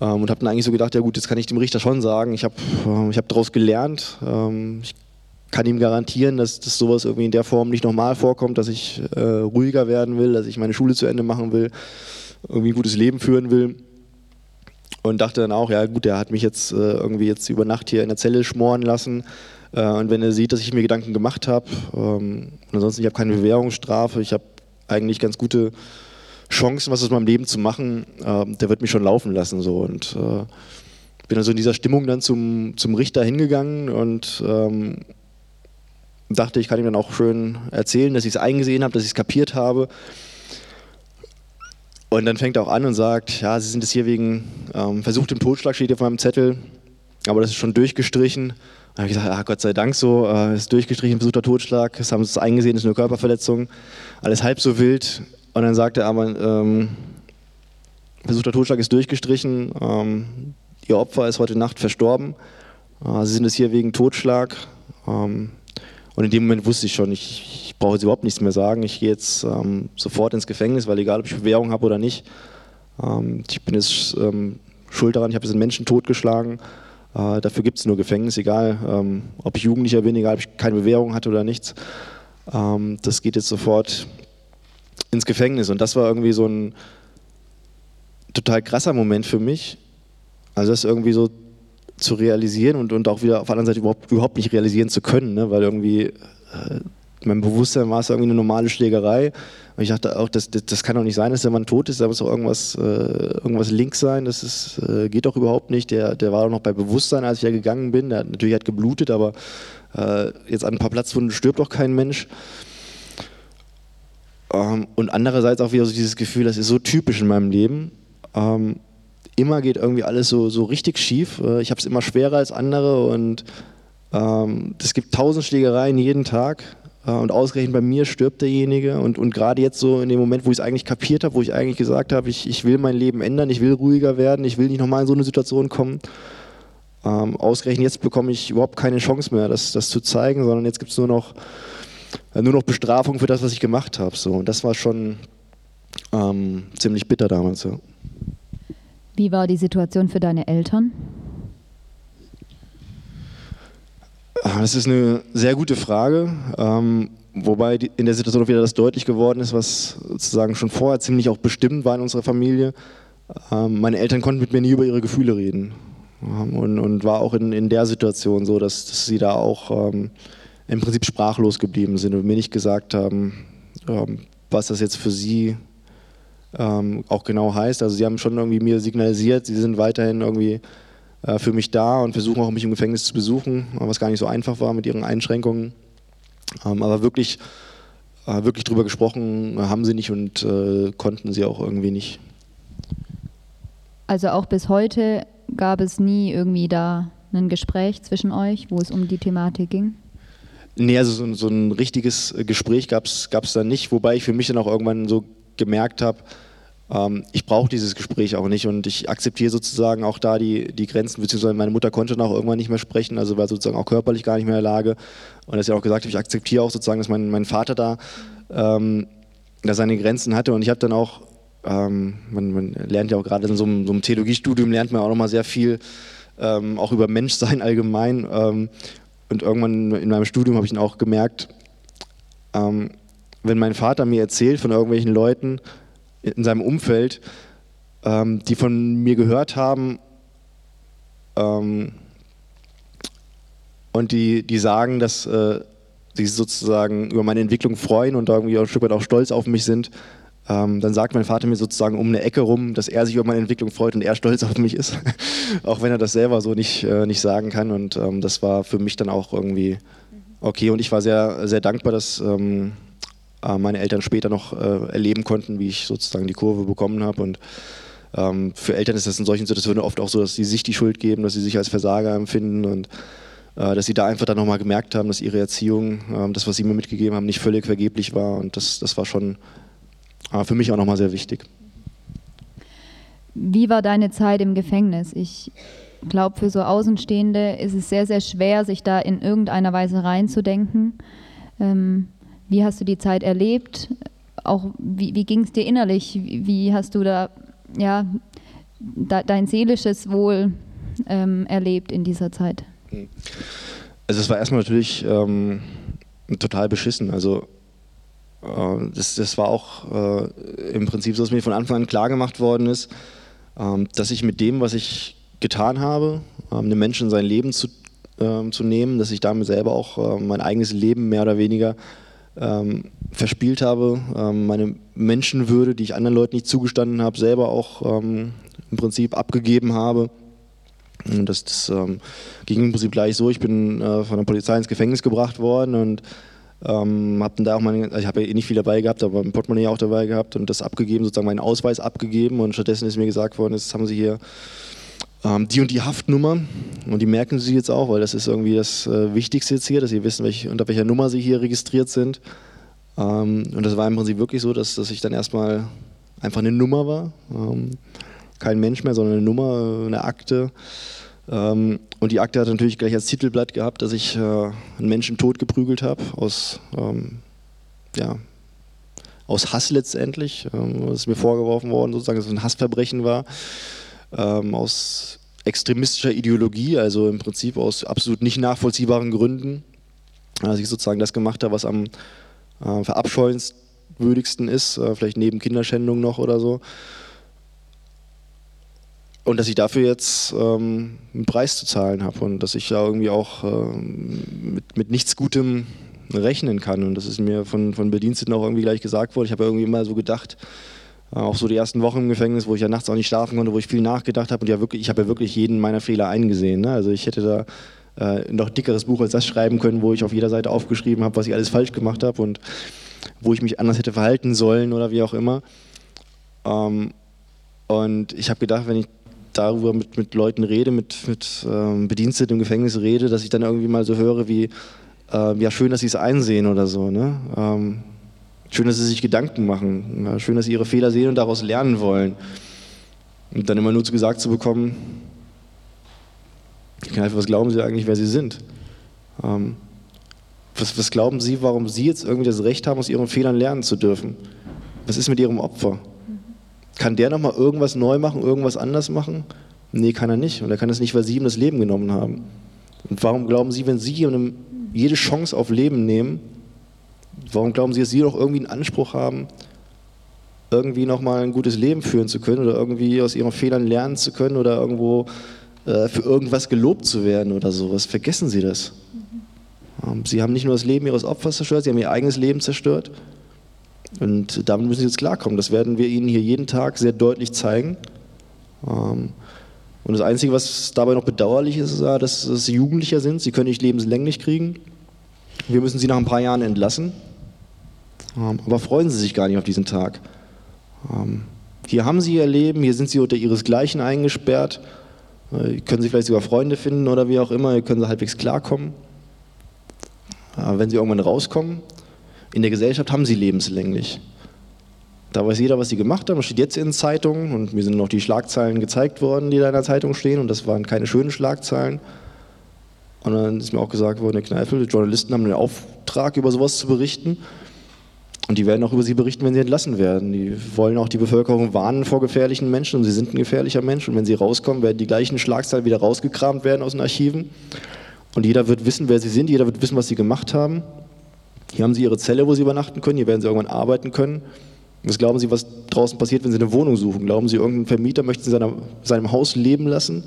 Ähm, und habe dann eigentlich so gedacht, ja gut, jetzt kann ich dem Richter schon sagen, ich habe ähm, ich hab daraus gelernt, ähm, ich kann ihm garantieren, dass, dass sowas irgendwie in der Form nicht nochmal vorkommt, dass ich äh, ruhiger werden will, dass ich meine Schule zu Ende machen will, irgendwie ein gutes Leben führen will. Und dachte dann auch, ja gut, der hat mich jetzt äh, irgendwie jetzt über Nacht hier in der Zelle schmoren lassen. Äh, und wenn er sieht, dass ich mir Gedanken gemacht habe, ähm, ansonsten, ich habe keine Bewährungsstrafe, ich habe eigentlich ganz gute Chancen, was aus meinem Leben zu machen, äh, der wird mich schon laufen lassen. So. Und äh, bin also in dieser Stimmung dann zum, zum Richter hingegangen und ähm, dachte, ich kann ihm dann auch schön erzählen, dass ich es eingesehen habe, dass ich es kapiert habe. Und dann fängt er auch an und sagt, ja, Sie sind es hier wegen ähm, versuchtem Totschlag, steht auf meinem Zettel, aber das ist schon durchgestrichen. Habe ich gesagt, ah, Gott sei Dank so, äh, ist durchgestrichen, versuchter Totschlag, das haben sie eingesehen, ist eine Körperverletzung, alles halb so wild. Und dann sagt er aber, ähm, versuchter Totschlag ist durchgestrichen, ähm, Ihr Opfer ist heute Nacht verstorben, äh, Sie sind es hier wegen Totschlag. Ähm, und in dem Moment wusste ich schon, ich, ich brauche jetzt überhaupt nichts mehr sagen. Ich gehe jetzt ähm, sofort ins Gefängnis, weil egal, ob ich Bewährung habe oder nicht, ähm, ich bin jetzt ähm, schuld daran, ich habe jetzt einen Menschen totgeschlagen. Äh, dafür gibt es nur Gefängnis, egal, ähm, ob ich Jugendlicher bin, egal, ob ich keine Bewährung hatte oder nichts. Ähm, das geht jetzt sofort ins Gefängnis. Und das war irgendwie so ein total krasser Moment für mich. Also das irgendwie so zu realisieren und, und auch wieder auf der anderen Seite überhaupt, überhaupt nicht realisieren zu können, ne? weil irgendwie äh, mein Bewusstsein war es irgendwie eine normale Schlägerei. Und ich dachte auch, das, das, das, kann doch nicht sein, dass der Mann tot ist, da muss doch irgendwas, äh, irgendwas links sein, das ist, äh, geht doch überhaupt nicht. Der, der war doch noch bei Bewusstsein, als ich da gegangen bin. Der hat natürlich hat geblutet, aber äh, jetzt an ein paar Platzwunden stirbt doch kein Mensch. Ähm, und andererseits auch wieder so dieses Gefühl, das ist so typisch in meinem Leben. Ähm, immer geht irgendwie alles so, so richtig schief. Äh, ich habe es immer schwerer als andere und ähm, es gibt tausend Schlägereien jeden Tag und ausgerechnet bei mir stirbt derjenige und, und gerade jetzt so in dem Moment, wo ich es eigentlich kapiert habe, wo ich eigentlich gesagt habe, ich, ich will mein Leben ändern, ich will ruhiger werden, ich will nicht nochmal in so eine Situation kommen. Ähm, ausgerechnet jetzt bekomme ich überhaupt keine Chance mehr, das, das zu zeigen, sondern jetzt gibt es nur noch, äh, nur noch Bestrafung für das, was ich gemacht habe. So. Und das war schon ähm, ziemlich bitter damals. Ja. Wie war die Situation für deine Eltern? Ah, das ist eine sehr gute Frage. Ähm, wobei in der Situation auch wieder das deutlich geworden ist, was sozusagen schon vorher ziemlich auch bestimmt war in unserer Familie. Ähm, meine Eltern konnten mit mir nie über ihre Gefühle reden. Ähm, und, und, war auch in, in der Situation so, dass, dass sie da auch ähm, im Prinzip sprachlos geblieben sind und mir nicht gesagt haben, ähm, was das jetzt für sie ähm, auch genau heißt. Also sie haben schon irgendwie mir signalisiert, sie sind weiterhin irgendwie äh, für mich da und versuchen auch mich im Gefängnis zu besuchen, was gar nicht so einfach war mit ihren Einschränkungen. Ähm, aber wirklich, äh, wirklich drüber gesprochen haben sie nicht und äh, konnten sie auch irgendwie nicht. Also auch bis heute gab es nie irgendwie da ein Gespräch zwischen euch, wo es um die Thematik ging? Nee, also so, so ein richtiges Gespräch gab es da nicht, wobei ich für mich dann auch irgendwann so gemerkt habe, ähm, ich brauche dieses Gespräch auch nicht und ich akzeptiere sozusagen auch da die, die Grenzen, beziehungsweise meine Mutter konnte dann auch irgendwann nicht mehr sprechen, also war sozusagen auch körperlich gar nicht mehr in der Lage. Und dass ich auch gesagt ich akzeptiere auch sozusagen, dass mein, mein Vater da ähm, da seine Grenzen hatte und ich habe dann auch, ähm, man, man, lernt ja auch gerade in so einem, so einem Theologiestudium, lernt man auch nochmal sehr viel, ähm, auch über Menschsein allgemein. Ähm, und irgendwann in meinem Studium habe ich dann auch gemerkt, ähm, wenn mein Vater mir erzählt von irgendwelchen Leuten in seinem Umfeld, ähm, die von mir gehört haben ähm, und die, die sagen, dass äh, sie sozusagen über meine Entwicklung freuen und irgendwie ein Stück weit auch stolz auf mich sind, ähm, dann sagt mein Vater mir sozusagen um eine Ecke rum, dass er sich über meine Entwicklung freut und er stolz auf mich ist, auch wenn er das selber so nicht, äh, nicht sagen kann. Und ähm, das war für mich dann auch irgendwie okay. Und ich war sehr, sehr dankbar, dass ähm, äh, meine Eltern später noch äh, erleben konnten, wie ich sozusagen die Kurve bekommen habe. Und ähm, für Eltern ist das in solchen Situationen oft auch so, dass sie sich die Schuld geben, dass sie sich als Versager empfinden und äh, dass sie da einfach dann nochmal gemerkt haben, dass ihre Erziehung, ähm, das, was sie mir mitgegeben haben, nicht völlig vergeblich war. Und das, das war schon äh, für mich auch nochmal sehr wichtig. Wie war deine Zeit im Gefängnis? Ich glaube, für so Außenstehende ist es sehr, sehr schwer, sich da in irgendeiner Weise reinzudenken. Ähm, wie hast du die Zeit erlebt? Auch wie, wie ging es dir innerlich? Wie, wie, hast du da ja, da, dein seelisches Wohl ähm, erlebt in dieser Zeit? Also es war erstmal natürlich ähm, total beschissen. Also äh, das, das war auch äh, im Prinzip so, dass mir von Anfang an klar gemacht worden ist, äh, dass ich mit dem, was ich getan habe, ähm, einem Menschen sein Leben zu, ähm, zu nehmen, dass ich damit selber auch äh, mein eigenes Leben mehr oder weniger ähm, verspielt habe, ähm, meine Menschenwürde, die ich anderen Leuten nicht zugestanden habe, selber auch ähm, im Prinzip abgegeben habe. Und das, das ähm, ging im Prinzip gleich so, ich bin äh, von der Polizei ins Gefängnis gebracht worden und Ähm, hab dann da auch meine, also ich habe ja eh nicht viel dabei gehabt, aber mein Portemonnaie auch dabei gehabt und das abgegeben, sozusagen meinen Ausweis abgegeben und stattdessen ist mir gesagt worden, jetzt haben sie hier ähm, die und die Haftnummer und die merken sie jetzt auch, weil das ist irgendwie das äh, Wichtigste jetzt hier, dass sie wissen, welch, unter welcher Nummer sie hier registriert sind. Ähm, und das war im Prinzip wirklich so, dass, dass ich dann erstmal einfach eine Nummer war. Ähm, kein Mensch mehr, sondern eine Nummer, eine Akte. Ähm, und die Akte hat natürlich gleich als Titelblatt gehabt, dass ich äh, einen Menschen tot geprügelt habe, aus, ähm, ja, aus Hass letztendlich. Ähm, ist mir vorgeworfen worden, sozusagen, dass es ein Hassverbrechen war ähm, aus extremistischer Ideologie, also im Prinzip aus absolut nicht nachvollziehbaren Gründen. Dass ich sozusagen das gemacht habe, was am äh, verabscheuenswürdigsten ist, äh, vielleicht neben Kinderschändung noch oder so. Und dass ich dafür jetzt ähm, einen Preis zu zahlen habe und dass ich da irgendwie auch ähm, mit, mit nichts Gutem rechnen kann. Und das ist mir von, von Bediensteten auch irgendwie gleich gesagt worden. Ich habe irgendwie immer so gedacht, äh, auch so die ersten Wochen im Gefängnis, wo ich ja nachts auch nicht schlafen konnte, wo ich viel nachgedacht habe und ja wirklich, ich habe ja wirklich jeden meiner Fehler eingesehen. Ne? Also ich hätte da äh, noch dickeres Buch als das schreiben können, wo ich auf jeder Seite aufgeschrieben habe, was ich alles falsch gemacht habe und wo ich mich anders hätte verhalten sollen oder wie auch immer. Ähm, und ich habe gedacht, wenn ich darüber mit, mit Leuten rede, mit, mit ähm, Bediensteten im Gefängnis rede, dass ich dann irgendwie mal so höre wie, äh, ja schön, dass sie es einsehen oder so. Ne? Ähm, Schön, dass sie sich Gedanken machen. Schön, dass sie ihre Fehler sehen und daraus lernen wollen. Und dann immer nur zu gesagt zu bekommen, was glauben Sie eigentlich, wer Sie sind? Ähm, was, was, glauben Sie, warum Sie jetzt irgendwie das Recht haben, aus Ihren Fehlern lernen zu dürfen? Was ist mit Ihrem Opfer? Kann der nochmal irgendwas neu machen, irgendwas anders machen? Nee, kann er nicht. Und er kann es nicht, weil Sie ihm das Leben genommen haben. Und warum glauben Sie, wenn Sie ihm jede Chance auf Leben nehmen, Warum glauben Sie, dass Sie doch irgendwie einen Anspruch haben, irgendwie nochmal ein gutes Leben führen zu können oder irgendwie aus Ihren Fehlern lernen zu können oder irgendwo äh, für irgendwas gelobt zu werden oder sowas? Vergessen Sie das. Mhm. Sie haben nicht nur das Leben Ihres Opfers zerstört, Sie haben Ihr eigenes Leben zerstört. Und damit müssen Sie jetzt klarkommen. Das werden wir Ihnen hier jeden Tag sehr deutlich zeigen. Ähm, und das Einzige, was dabei noch bedauerlich ist, ist, dass Sie Jugendlicher sind. Sie können nicht lebenslänglich kriegen. Wir müssen sie nach ein paar Jahren entlassen. Ähm, aber freuen Sie sich gar nicht auf diesen Tag. Ähm, hier haben Sie Ihr Leben, hier sind Sie unter Ihresgleichen eingesperrt. Äh, können Sie vielleicht sogar Freunde finden oder wie auch immer, hier können Sie halbwegs klarkommen. wenn Sie irgendwann rauskommen, in der Gesellschaft haben Sie lebenslänglich. Da weiß jeder, was Sie gemacht haben. Das steht jetzt in Zeitungen und mir sind noch die Schlagzeilen gezeigt worden, die da in der Zeitung stehen und das waren keine schönen Schlagzeilen. Und dann ist mir auch gesagt worden, der Kneipe, die Journalisten haben den Auftrag, über sowas zu berichten. Und die werden auch über sie berichten, wenn sie entlassen werden. Die wollen auch die Bevölkerung warnen vor gefährlichen Menschen und sie sind ein gefährlicher Mensch. Und wenn sie rauskommen, werden die gleichen Schlagzeilen wieder rausgekramt werden aus den Archiven. Und jeder wird wissen, wer sie sind, jeder wird wissen, was sie gemacht haben. Hier haben sie ihre Zelle, wo sie übernachten können, hier werden sie irgendwann arbeiten können. Was glauben Sie, was draußen passiert, wenn Sie eine Wohnung suchen? Glauben Sie, irgendein Vermieter möchte in seiner, seinem Haus leben lassen?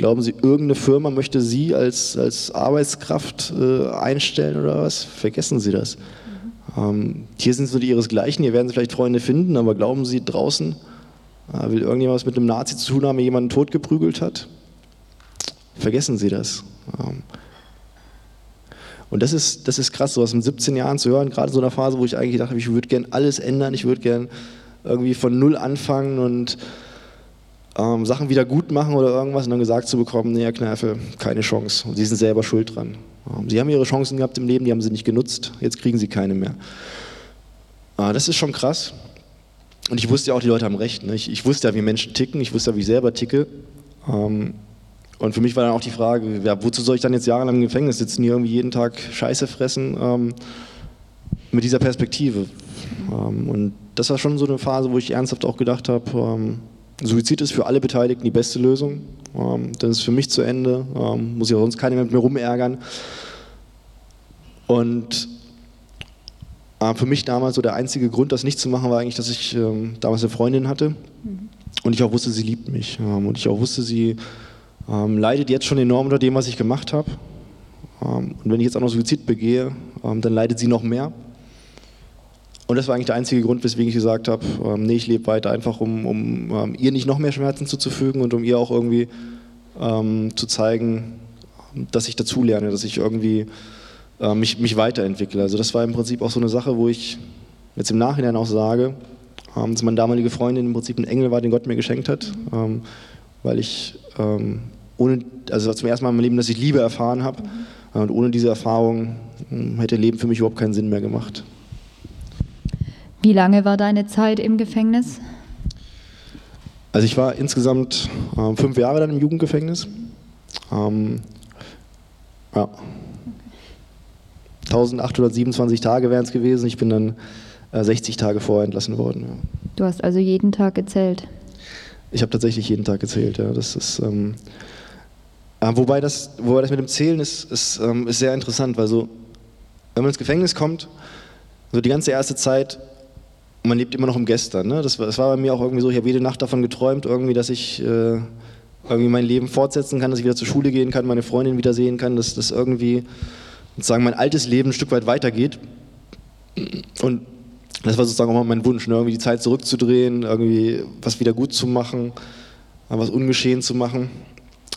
Glauben Sie, irgendeine Firma möchte Sie als, als Arbeitskraft äh, einstellen oder was? Vergessen Sie das. Mhm. Ähm, hier sind so die Ihresgleichen, hier werden Sie vielleicht Freunde finden, aber glauben Sie, draußen äh, will irgendjemand was mit einem Nazi zu tun haben, der jemanden totgeprügelt hat? Vergessen Sie das. Ähm, und das ist, das ist krass, sowas mit 17 Jahren zu hören, gerade in so einer Phase, wo ich eigentlich dachte, ich würde gerne alles ändern, ich würde gerne irgendwie von Null anfangen und ähm, Sachen wieder gut machen oder irgendwas und dann gesagt zu bekommen, nee, Herr Kneifel, keine Chance. Und Sie sind selber schuld dran. Ähm, Sie haben Ihre Chancen gehabt im Leben, die haben Sie nicht genutzt, jetzt kriegen Sie keine mehr. Äh, das ist schon krass. Und ich wusste ja auch, die Leute haben recht. Ne? Ich, ich, wusste ja, wie Menschen ticken, ich wusste ja, wie ich selber ticke. Ähm, und für mich war dann auch die Frage, ja, wozu soll ich dann jetzt jahrelang im Gefängnis sitzen, hier irgendwie jeden Tag Scheiße fressen, ähm, mit dieser Perspektive. Ähm, und das war schon so eine Phase, wo ich ernsthaft auch gedacht habe, ähm, Suizid ist für alle Beteiligten die beste Lösung. Ähm, dann ist für mich zu Ende, ähm, muss ja sonst keiner mehr mit mir rumärgern. Und äh, für mich damals so der einzige Grund, das nicht zu machen, war eigentlich, dass ich ähm, damals eine Freundin hatte mhm. und ich auch wusste, sie liebt mich. Ähm, und ich auch wusste, sie ähm, leidet jetzt schon enorm unter dem, was ich gemacht habe. Ähm, und wenn ich jetzt auch noch Suizid begehe, dann leidet sie noch mehr. Und das war eigentlich der einzige Grund, weswegen ich gesagt habe, ähm, nee, ich lebe weiter, einfach um, um ähm, ihr nicht noch mehr Schmerzen zuzufügen und um ihr auch irgendwie ähm, zu zeigen, dass ich dazulerne, dass ich irgendwie äh, mich, mich weiterentwickle. Also das war im Prinzip auch so eine Sache, wo ich jetzt im Nachhinein auch sage, ähm, dass meine damalige Freundin im Prinzip ein Engel war, den Gott mir geschenkt hat, ähm, weil ich ähm, ohne, also zum ersten Mal in meinem Leben, dass ich Liebe erfahren habe und ohne diese Erfahrung hm, hätte Leben für mich überhaupt keinen Sinn mehr gemacht. Wie lange war deine Zeit im Gefängnis? Also ich war insgesamt äh, fünf Jahre dann im Jugendgefängnis. Ähm, ja. 1827 Tage wären es gewesen. Ich bin dann äh, 60 Tage vorher entlassen worden. Ja. Du hast also jeden Tag gezählt? Ich habe tatsächlich jeden Tag gezählt, ja. Das ist, ähm, äh, wobei, das, wobei das mit dem Zählen ist, ist, ähm, ist sehr interessant, weil so, wenn man ins Gefängnis kommt, so die ganze erste Zeit, man lebt immer noch im Gestern. Ne? Das, das, war bei mir auch irgendwie so, ich habe jede Nacht davon geträumt, irgendwie, dass ich äh, irgendwie mein Leben fortsetzen kann, dass ich wieder zur Schule gehen kann, meine Freundin wiedersehen kann, dass das irgendwie sozusagen mein altes Leben ein Stück weit weitergeht. Und das war sozusagen auch mal mein Wunsch, ne? irgendwie die Zeit zurückzudrehen, irgendwie was wieder gut zu machen, was ungeschehen zu machen.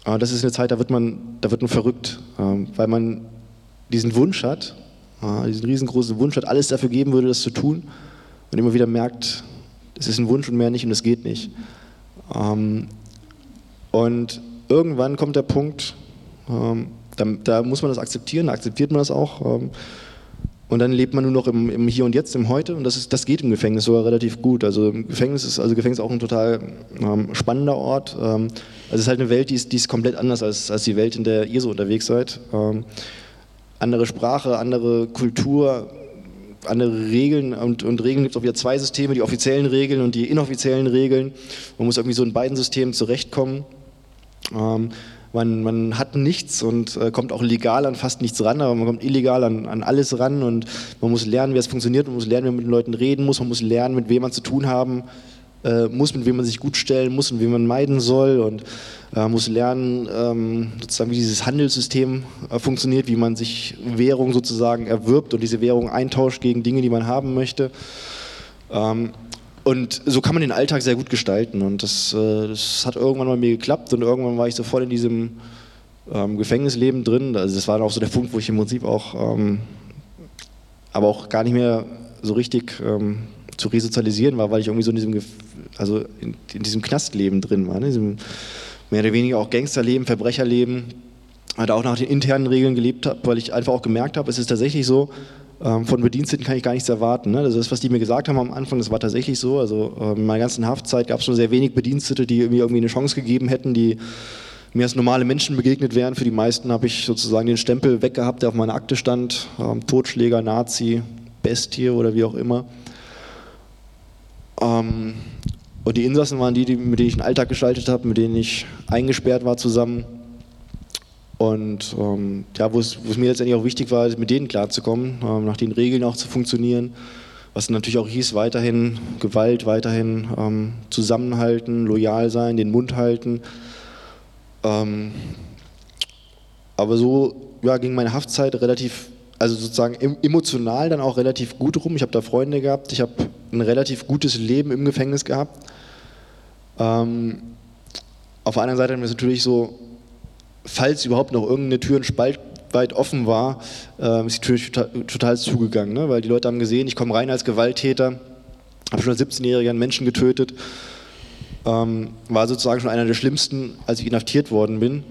Aber das ist eine Zeit, da wird man, da wird man verrückt, ähm, weil man diesen Wunsch hat, diesen riesengroßen Wunsch hat, alles dafür geben würde, das zu tun und immer wieder merkt, es ist ein Wunsch und mehr nicht und es geht nicht. Ähm, und irgendwann kommt der Punkt, ähm, da, da, muss man das akzeptieren, da akzeptiert man das auch. Ähm, und dann lebt man nur noch im, im, Hier und Jetzt, im Heute. Und das, ist, das geht im Gefängnis sogar relativ gut. Also Gefängnis ist also Gefängnis auch ein total spannender Ort. Also es ist halt eine Welt, die ist, die ist komplett anders als, als die Welt, in der ihr so unterwegs seid. Andere Sprache, andere Kultur, andere Regeln und, und Regeln gibt es auch wieder zwei Systeme, die offiziellen Regeln und die inoffiziellen Regeln. Man muss irgendwie so in beiden Systemen zurechtkommen. Ähm, man, man, hat nichts und äh, kommt auch legal an fast nichts ran, aber man kommt illegal an, an, alles ran und man muss lernen, wie es funktioniert, man muss lernen, wie man mit den Leuten reden muss, man muss lernen, mit wem man zu tun haben äh, muss, mit wem man sich gut stellen muss und wen man meiden soll und äh, muss lernen, ähm, sozusagen, wie dieses Handelssystem äh, funktioniert, wie man sich Währung sozusagen erwirbt und diese Währung eintauscht gegen Dinge, die man haben möchte. Ähm, und so kann man den Alltag sehr gut gestalten und das, äh, das hat irgendwann bei mir geklappt und irgendwann war ich sofort in diesem ähm, Gefängnisleben drin. Also das war dann auch so der Punkt, wo ich im Prinzip auch, ähm, aber auch gar nicht mehr so richtig ähm, zu resozialisieren war, weil ich irgendwie so in diesem, also in, in diesem Knastleben drin war, ne? diesem mehr oder weniger auch Gangsterleben, Verbrecherleben, halt auch nach den internen Regeln gelebt habe, weil ich einfach auch gemerkt habe, es ist tatsächlich so, ähm, von Bediensteten kann ich gar nichts erwarten. Ne? Also das, was die mir gesagt haben am Anfang, das war tatsächlich so. Also ähm, in meiner ganzen Haftzeit gab es schon sehr wenig Bedienstete, die mir irgendwie eine Chance gegeben hätten, die mir als normale Menschen begegnet wären. Für die meisten habe ich sozusagen den Stempel weggehabt, der auf meiner Akte stand. Ähm, Totschläger, Nazi, Bestie oder wie auch immer. Ähm, und die Insassen waren die, die, mit denen ich einen Alltag gestaltet habe, mit denen ich eingesperrt war zusammen. Und ähm, ja, wo es mir letztendlich auch wichtig war, mit denen klarzukommen, ähm, nach den Regeln auch zu funktionieren. Was natürlich auch hieß, weiterhin Gewalt, weiterhin ähm, zusammenhalten, loyal sein, den Mund halten. Ähm, aber so ja, ging meine Haftzeit relativ also sozusagen emotional dann auch relativ gut rum. Ich habe da Freunde gehabt, ich habe ein relativ gutes Leben im Gefängnis gehabt. Ähm, auf der anderen Seite ist natürlich so, falls überhaupt noch irgendeine Tür ein Spalt weit offen war, äh, ist die Tür total, total zugegangen, ne? weil die Leute haben gesehen, ich komme rein als Gewalttäter, habe schon als 17-Jähriger einen Menschen getötet, ähm, war sozusagen schon einer der schlimmsten, als ich inhaftiert worden bin.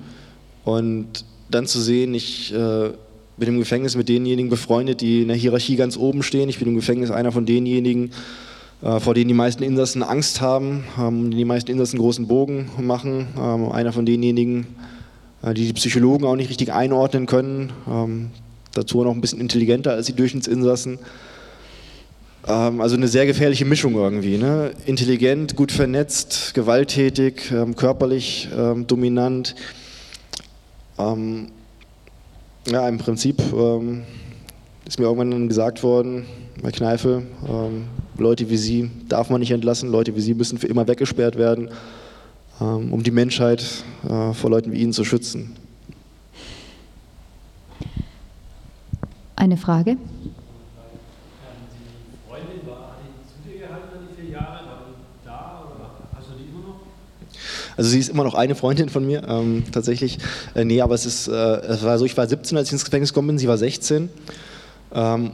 Und dann zu sehen, ich äh, bin im Gefängnis mit denjenigen befreundet, die in der Hierarchie ganz oben stehen. Ich bin im Gefängnis einer von denjenigen, äh, vor denen die meisten Insassen Angst haben, ähm, die meisten Insassen großen Bogen machen. Ähm, einer von denjenigen, äh, die die Psychologen auch nicht richtig einordnen können. Ähm, dazu noch ein bisschen intelligenter als die Durchschnittsinsassen. Also eine sehr gefährliche Mischung irgendwie. Ne? Intelligent, gut vernetzt, gewalttätig, körperlich dominant. Ja, im Prinzip ähm, ist mir irgendwann gesagt worden, bei Kneife, ähm, Leute wie Sie darf man nicht entlassen, Leute wie Sie müssen für immer weggesperrt werden, ähm, um die Menschheit äh, vor Leuten wie Ihnen zu schützen. Eine Frage? Also sie ist immer noch eine Freundin von mir, ähm, tatsächlich. Äh, nee, aber es ist, äh, es war so, ich war 17, als ich ins Gefängnis gekommen bin, sie war 16. Ähm,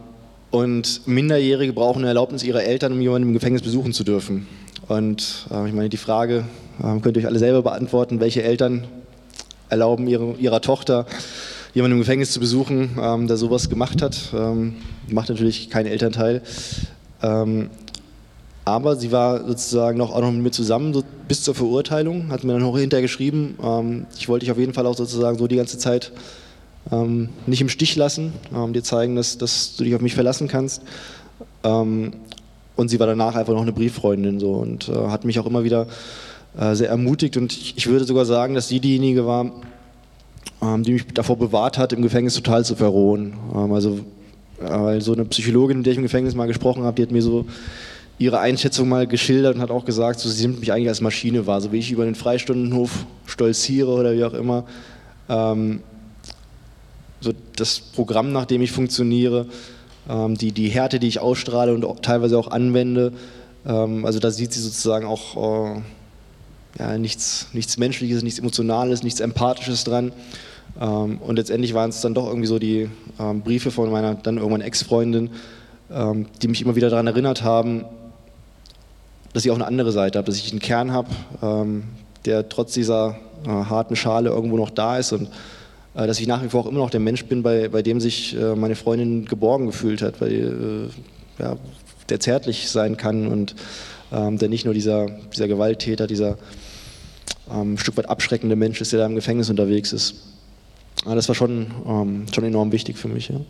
und Minderjährige brauchen eine Erlaubnis ihrer Eltern, um jemanden im Gefängnis besuchen zu dürfen. Und äh, ich meine, die Frage äh, könnt ihr euch alle selber beantworten, welche Eltern erlauben ihre, ihrer Tochter, jemanden im Gefängnis zu besuchen, ähm, der sowas gemacht hat. Ähm, macht natürlich kein Elternteil. Ähm, aber sie war sozusagen noch, auch noch mit mir zusammen so bis zur Verurteilung, hat mir dann auch hinterher geschrieben, ähm, ich wollte dich auf jeden Fall auch sozusagen so die ganze Zeit ähm, nicht im Stich lassen, ähm, dir zeigen, dass, dass, du dich auf mich verlassen kannst. Ähm, und sie war danach einfach noch eine Brieffreundin so und äh, hat mich auch immer wieder äh, sehr ermutigt und ich, ich, würde sogar sagen, dass sie diejenige war, ähm, die mich davor bewahrt hat, im Gefängnis total zu verrohen. Ähm, also äh, so eine Psychologin, mit der ich im Gefängnis mal gesprochen habe, die hat mir so ihre Einschätzung mal geschildert und hat auch gesagt, so, sie nimmt mich eigentlich als Maschine wahr, so wie ich über den Freistundenhof stolziere oder wie auch immer. Ähm, so das Programm, nach dem ich funktioniere, ähm, die, die Härte, die ich ausstrahle und auch, teilweise auch anwende. Ähm, also da sieht sie sozusagen auch äh, ja, nichts, nichts Menschliches, nichts Emotionales, nichts Empathisches dran. Ähm, und letztendlich waren es dann doch irgendwie so die ähm, Briefe von meiner dann irgendwann Ex-Freundin, ähm, die mich immer wieder daran erinnert haben, dass ich auch eine andere Seite habe, dass ich einen Kern habe, ähm, der trotz dieser äh, harten Schale irgendwo noch da ist und äh, dass ich nach wie vor auch immer noch der Mensch bin, bei, bei dem sich äh, meine Freundin geborgen gefühlt hat, bei, äh, ja, der zärtlich sein kann und ähm, der nicht nur dieser, dieser Gewalttäter, dieser ähm, Stück weit abschreckende Mensch ist, der da im Gefängnis unterwegs ist. Aber das war schon, ähm, schon enorm wichtig für mich. Ja.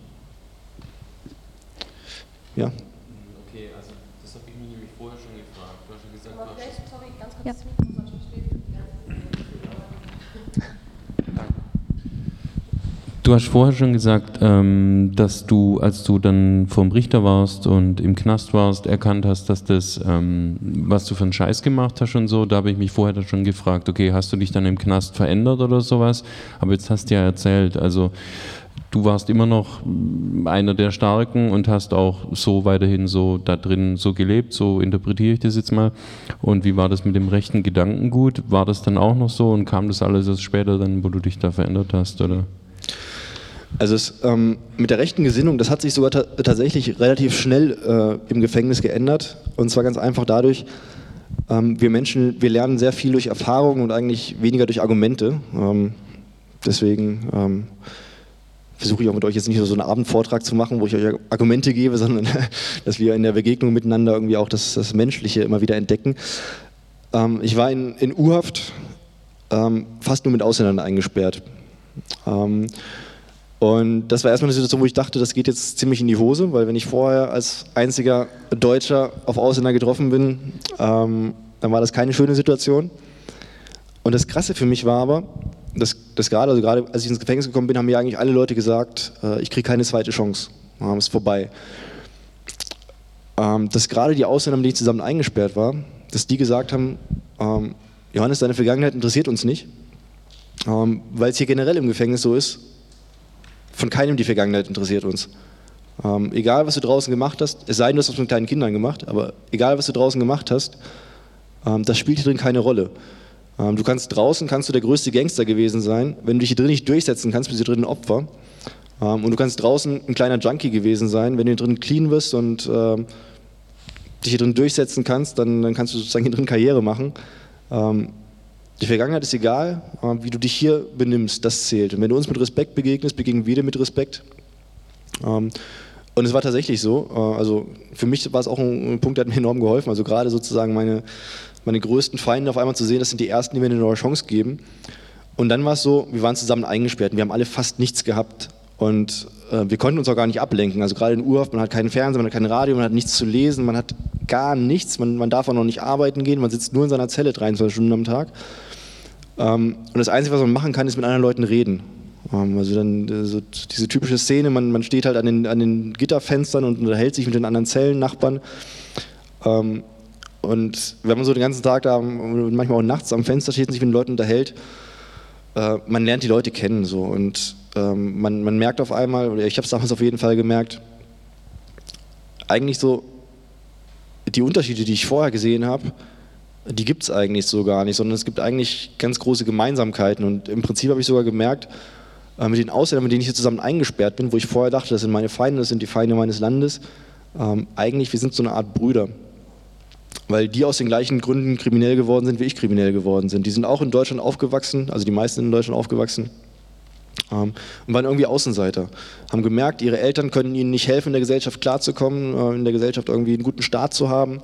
ja. Okay, also das habe ich mir nämlich vorher schon gefragt. Du hast ja gesagt, du hast sorry, ganz kurz. Ja. Du hast vorher schon gesagt, ähm, dass du, als du dann vorm Richter warst und im Knast warst, erkannt hast, dass das, ähm, was du für einen Scheiß gemacht hast und so, da habe ich mich vorher dann schon gefragt, okay, hast du dich dann im Knast verändert oder sowas? Aber jetzt hast du ja erzählt, also du warst immer noch einer der Starken und hast auch so weiterhin so da drin so gelebt, so interpretiere ich das jetzt mal. Und wie war das mit dem rechten Gedankengut? War das dann auch noch so und kam das alles erst später dann, wo du dich da verändert hast, oder? Also es, ähm, mit der rechten Gesinnung, das hat sich sogar ta tatsächlich relativ schnell äh, im Gefängnis geändert. Und zwar ganz einfach dadurch, ähm, wir Menschen, wir lernen sehr viel durch Erfahrung und eigentlich weniger durch Argumente. Ähm, deswegen ähm, versuche ich auch mit euch jetzt nicht so einen Abendvortrag zu machen, wo ich euch Argumente gebe, sondern dass wir in der Begegnung miteinander irgendwie auch das, das Menschliche immer wieder entdecken. Ähm, ich war in, in U-Haft ähm, fast nur mit Ausländern eingesperrt. Und das war erstmal eine Situation, wo ich dachte, das geht jetzt ziemlich in die Hose, weil wenn ich vorher als einziger Deutscher auf Ausländer getroffen bin, ähm, dann war das keine schöne Situation. Und das Krasse für mich war aber, dass, dass gerade, also gerade als ich ins Gefängnis gekommen bin, haben mir eigentlich alle Leute gesagt, äh, ich kriege keine zweite Chance, es ist vorbei. Ähm, dass gerade die Ausländer, mit denen ich zusammen eingesperrt war, dass die gesagt haben, ähm, Johannes, deine Vergangenheit interessiert uns nicht, ähm, weil es hier generell im Gefängnis so ist, von keinem die Vergangenheit interessiert uns. Ähm, egal, was du draußen gemacht hast, es sei denn, du hast das mit kleinen Kindern gemacht, aber egal, was du draußen gemacht hast, ähm, das spielt hier drin keine Rolle. Ähm, du kannst draußen, kannst du der größte Gangster gewesen sein, wenn du dich hier drin nicht durchsetzen kannst, bist du drin ein Opfer. Ähm, und du kannst draußen ein kleiner Junkie gewesen sein, wenn du hier drin clean wirst und ähm, dich hier drin durchsetzen kannst, dann, dann kannst du sozusagen hier drin Karriere machen. Die Vergangenheit ist egal, wie du dich hier benimmst, das zählt. Und wenn du uns mit Respekt begegnest, begegnen wir dir mit Respekt. Ähm, und es war tatsächlich so. Äh, also für mich war es auch ein Punkt, der hat mir enorm geholfen. Also gerade sozusagen meine, meine größten Feinde auf einmal zu sehen, das sind die ersten, die mir eine neue Chance geben. Und dann war es so, wir waren zusammen eingesperrt und wir haben alle fast nichts gehabt. Und äh, wir konnten uns auch gar nicht ablenken. Also gerade in Urhaft, man hat keinen Fernseher, man hat kein Radio, man hat nichts zu lesen, man hat gar nichts. Man, man darf auch noch nicht arbeiten gehen, man sitzt nur in seiner Zelle 23 Stunden am Tag. Ähm, und das Einzige, was man machen kann, ist mit anderen Leuten reden. Ähm, also dann äh, so diese typische Szene, man, man steht halt an den, an den Gitterfenstern und unterhält sich mit den anderen Zellennachbarn. Ähm, und wenn man so den ganzen Tag da manchmal auch nachts am Fenster steht und sich mit den Leuten unterhält, äh, man lernt die Leute kennen so und man, man merkt auf einmal, oder ich habe es damals auf jeden Fall gemerkt, eigentlich so die Unterschiede, die ich vorher gesehen habe, die gibt es eigentlich so gar nicht, sondern es gibt eigentlich ganz große Gemeinsamkeiten. Und im Prinzip habe ich sogar gemerkt, äh, mit den Ausländern, mit denen ich hier zusammen eingesperrt bin, wo ich vorher dachte, das sind meine Feinde, das sind die Feinde meines Landes, ähm, eigentlich, wir sind so eine Art Brüder. Weil die aus den gleichen Gründen kriminell geworden sind, wie ich kriminell geworden sind. Die sind auch in Deutschland aufgewachsen, also die meisten in Deutschland aufgewachsen. Ähm, und waren irgendwie Außenseiter. Haben gemerkt, ihre Eltern können ihnen nicht helfen, in der Gesellschaft klarzukommen, äh, in der Gesellschaft irgendwie einen guten Start zu haben.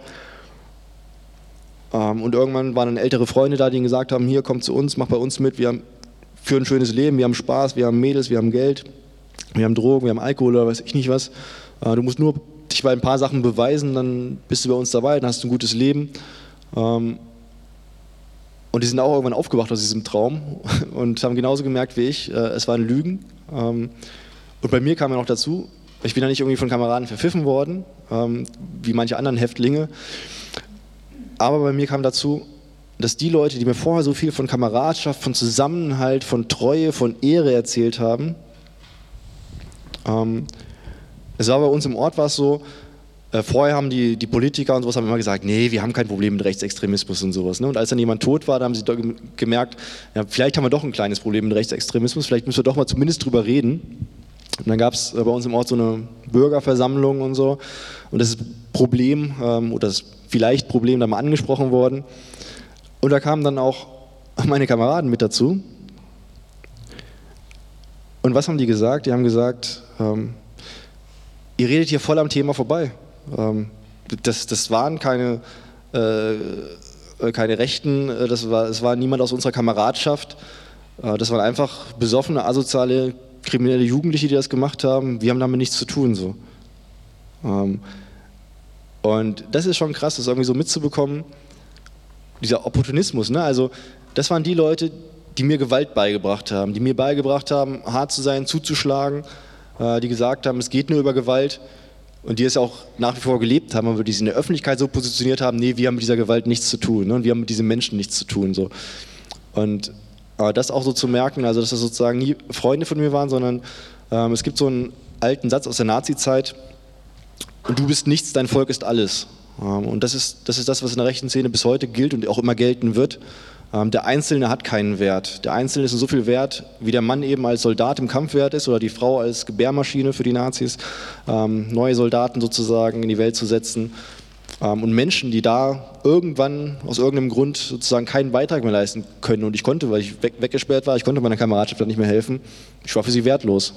Ähm, und irgendwann waren dann ältere Freunde da, die ihnen gesagt haben, hier, komm zu uns, mach bei uns mit, wir führen ein schönes Leben, wir haben Spaß, wir haben Mädels, wir haben Geld, wir haben Drogen, wir haben Alkohol oder weiß ich nicht was. Äh, du musst nur dich bei ein paar Sachen beweisen, dann bist du bei uns dabei, dann hast du ein gutes Leben. Ähm, und die sind auch irgendwann aufgewacht aus diesem Traum und haben genauso gemerkt wie ich, äh, es waren Lügen. Ähm, und bei mir kam ja noch dazu, ich bin ja nicht irgendwie von Kameraden verpfiffen worden, wie manche anderen Häftlinge, aber bei mir kam dazu, dass die Leute, die mir vorher so viel von Kameradschaft, von Zusammenhalt, von Treue, von Ehre erzählt haben, ähm, es war bei uns im Ort war es so, äh, vorher haben die, die Politiker und sowas haben immer gesagt, nee, wir haben kein Problem mit Rechtsextremismus und sowas. Ne? Und als dann jemand tot war, da haben sie gemerkt, ja, vielleicht haben wir doch ein kleines Problem mit Rechtsextremismus, vielleicht müssen wir doch mal zumindest drüber reden. Und dann gab es bei uns im Ort so eine Bürgerversammlung und so. Und das Problem, ähm, oder das vielleicht Problem da mal angesprochen worden. Und da kamen dann auch meine Kameraden mit dazu. Und was haben die gesagt? Die haben gesagt, ähm, ihr redet hier voll am Thema vorbei. Ähm, das, das waren keine, äh, keine Rechten, äh, das war, das war niemand aus unserer Kameradschaft. Äh, das waren einfach besoffene, asoziale, kriminelle Jugendliche, die das gemacht haben. Wir haben damit nichts zu tun. So. Ähm, und das ist schon krass, das irgendwie so mitzubekommen. Dieser Opportunismus, ne? Also, das waren die Leute, die mir Gewalt beigebracht haben, die mir beigebracht haben, hart zu sein, zuzuschlagen, äh, die gesagt haben, es geht nur über Gewalt und die es auch nach wie vor gelebt haben, aber die sich in der Öffentlichkeit so positioniert haben, nee, wir haben mit dieser Gewalt nichts zu tun ne? und wir haben mit diesen Menschen nichts zu tun. So. Und aber das auch so zu merken, also dass das sozusagen nie Freunde von mir waren, sondern ähm, es gibt so einen alten Satz aus der Nazi-Zeit, und du bist nichts, dein Volk ist alles. Ähm, und das ist, das ist das, was in der rechten Szene bis heute gilt und auch immer gelten wird. Ähm, der Einzelne hat keinen Wert. Der Einzelne ist so viel wert, wie der Mann eben als Soldat im Kampf wert ist oder die Frau als Gebärmaschine für die Nazis, ähm, neue Soldaten sozusagen in die Welt zu setzen. Und Menschen, die da irgendwann aus irgendeinem Grund sozusagen keinen Beitrag mehr leisten können. Und ich konnte, weil ich weg, weggesperrt war, ich konnte meiner Kameradschaft dann nicht mehr helfen. Ich war für sie wertlos,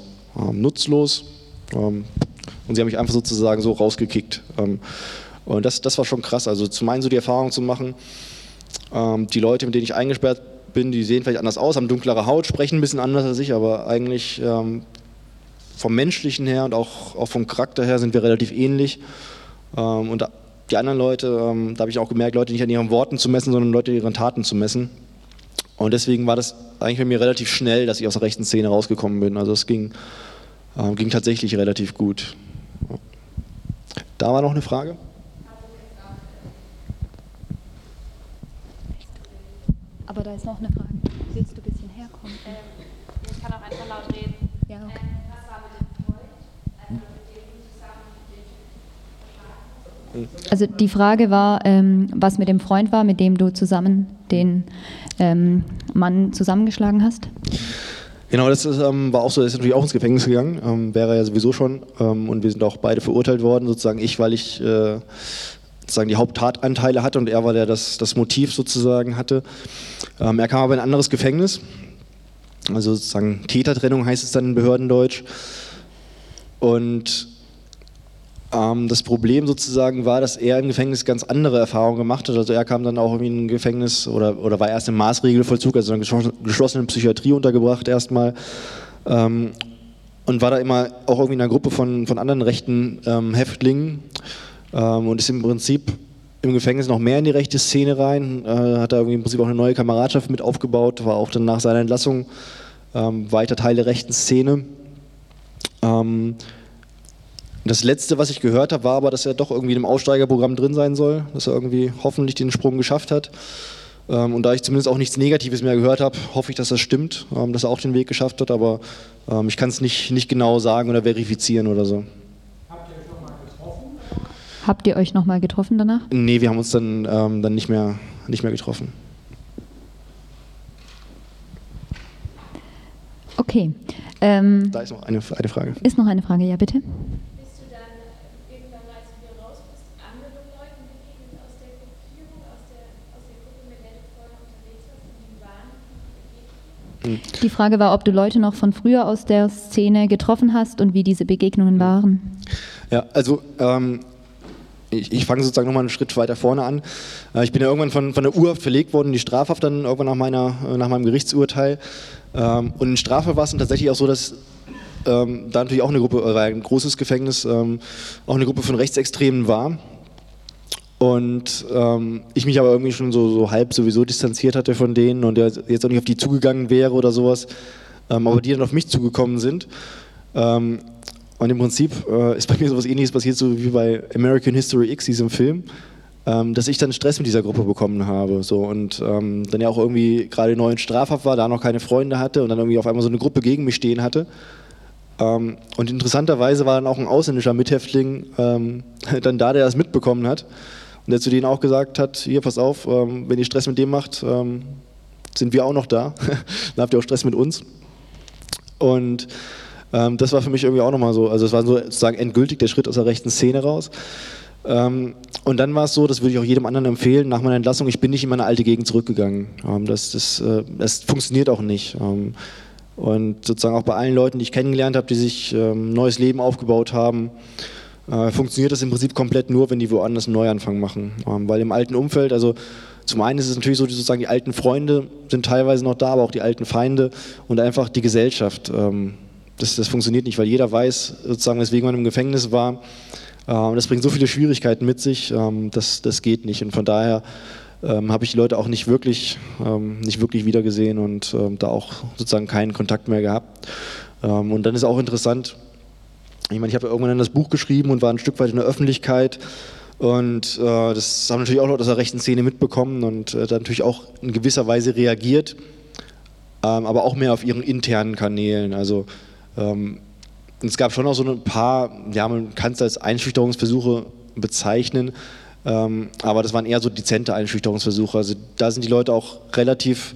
nutzlos, und sie haben mich einfach sozusagen so rausgekickt. Ähm, und das, das war schon krass. Also zum einen so die Erfahrung zu machen, ähm, die Leute, mit denen ich eingesperrt bin, die sehen vielleicht anders aus, haben dunklere Haut, sprechen ein bisschen anders als ich, aber eigentlich ähm, vom menschlichen her und auch, auch vom Charakter her sind wir relativ ähnlich. und die anderen Leute, da habe ich auch gemerkt, Leute nicht an ihren Worten zu messen, sondern Leute an ihren Taten zu messen. Und deswegen war das eigentlich bei mir relativ schnell, dass ich aus der rechten Szene rausgekommen bin. Also es ging, ging tatsächlich relativ gut. Da war noch eine Frage. Aber da ist noch eine Frage. Willst du ein bisschen herkommen? Ähm, ich kann auch einfach laut reden. Ja, okay. Ähm, was war mit dem Freund? Also mit dem du zusammen den Also die Frage war, ähm, was mit dem Freund war, mit dem du zusammen den ähm, Mann zusammengeschlagen hast. Genau, das ist, ähm, war auch so, er ist natürlich auch ins Gefängnis gegangen, ähm, wäre ja sowieso schon. Ähm, und wir sind auch beide verurteilt worden, sozusagen ich, weil ich äh, sozusagen die Haupttatanteile hatte und er, weil er das, das Motiv sozusagen hatte. Ähm, er kam aber in ein anderes Gefängnis, also sozusagen Tätertrennung heißt es dann in Behördendeutsch. Und das Problem sozusagen war, dass er im Gefängnis ganz andere Erfahrungen gemacht hat. Also er kam dann auch irgendwie in ein Gefängnis oder, oder war erst im Maßregelvollzug, also in einer geschlossenen Psychiatrie untergebracht erstmal. Ähm, und war da immer auch irgendwie in einer Gruppe von, von anderen rechten ähm, Häftlingen ähm, und ist im Prinzip im Gefängnis noch mehr in die rechte Szene rein, äh, hat da irgendwie im Prinzip auch eine neue Kameradschaft mit aufgebaut, war auch dann nach seiner Entlassung ähm, weiter Teil der rechten Szene. Das letzte, was ich gehört habe, war aber, dass er doch irgendwie im Aussteigerprogramm drin sein soll, dass er irgendwie hoffentlich den Sprung geschafft hat. Ähm, und da ich zumindest auch nichts Negatives mehr gehört habe, hoffe ich, dass das stimmt, ähm, dass er auch den Weg geschafft hat, aber ähm, ich kann es nicht, nicht genau sagen oder verifizieren oder so. Habt ihr euch nochmal getroffen? Habt ihr euch nochmal getroffen danach? Nee, wir haben uns dann, ähm, dann nicht, mehr, nicht mehr getroffen. Okay. Ähm, Da ist noch eine, eine Frage. ist noch eine Frage, ja bitte. Bist du dann irgendwann, als du wieder raus bist, anderen Leuten begegnet aus der Gruppierung, aus der, aus der Gruppe, mit der du vorher unterwegs warst und die waren begegnet? Die Frage war, ob du Leute noch von früher aus der Szene getroffen hast und wie diese Begegnungen waren. Ja, also ähm, ich, ich fange sozusagen nochmal einen Schritt weiter vorne an. Äh, ich bin ja irgendwann von, von der Urhaft verlegt worden, die Strafhaft dann irgendwann nach, meiner, äh, nach meinem Gerichtsurteil. Ähm, und in Strafe war es dann tatsächlich auch so, dass ähm, da natürlich auch eine Gruppe, äh, war ein großes Gefängnis, ähm, auch eine Gruppe von Rechtsextremen war. Und ähm, ich mich aber irgendwie schon so, so halb sowieso distanziert hatte von denen und jetzt auch nicht auf die zugegangen wäre oder sowas, ähm, aber die dann auf mich zugekommen sind. Ähm, und im Prinzip äh, ist bei mir sowas ähnliches passiert, so wie bei American History X, diesem Film, ähm, dass ich dann Stress mit dieser Gruppe bekommen habe. So, und ähm, dann ja auch irgendwie gerade neu in Strafhaft war, da noch keine Freunde hatte und dann irgendwie auf einmal so eine Gruppe gegen mich stehen hatte. Ähm, und interessanterweise war dann auch ein ausländischer Mithäftling ähm, dann da, der das mitbekommen hat. Und der zu denen auch gesagt hat, hier, pass auf, ähm, wenn ihr Stress mit dem macht, ähm, sind wir auch noch da. dann habt ihr auch Stress mit uns. Und ähm, das war für mich irgendwie auch nochmal so, also es war so sozusagen endgültig der Schritt aus der rechten Szene raus. Und dann war es so, das würde ich auch jedem anderen empfehlen, nach meiner Entlassung, ich bin nicht in meine alte Gegend zurückgegangen. Das, das, äh, das funktioniert auch nicht. Und sozusagen auch bei allen Leuten, die ich kennengelernt habe, die sich ähm, neues Leben aufgebaut haben, äh, funktioniert das im Prinzip komplett nur, wenn die woanders einen Neuanfang machen. Ähm, weil im alten Umfeld, also zum einen ist es natürlich so, die, sozusagen die alten Freunde sind teilweise noch da, aber auch die alten Feinde und einfach die Gesellschaft. Ähm, das, das funktioniert nicht, weil jeder weiß, sozusagen, weswegen man im Gefängnis war. Ähm, das bringt so viele Schwierigkeiten mit sich, ähm, das, das geht nicht. Und von daher ähm, habe ich die Leute auch nicht wirklich, ähm, nicht wirklich wiedergesehen und ähm, da auch sozusagen keinen Kontakt mehr gehabt. Und dann ist auch interessant, ich meine, ich habe ja irgendwann das Buch geschrieben und war ein Stück weit in der Öffentlichkeit. Und äh, das haben natürlich auch Leute aus der rechten Szene mitbekommen und äh, dann natürlich auch in gewisser Weise reagiert, ähm, aber auch mehr auf ihren internen Kanälen. Also ähm, es gab schon auch so ein paar, ja, man kann es als Einschüchterungsversuche bezeichnen, ähm, aber das waren eher so dezente Einschüchterungsversuche. Also da sind die Leute auch relativ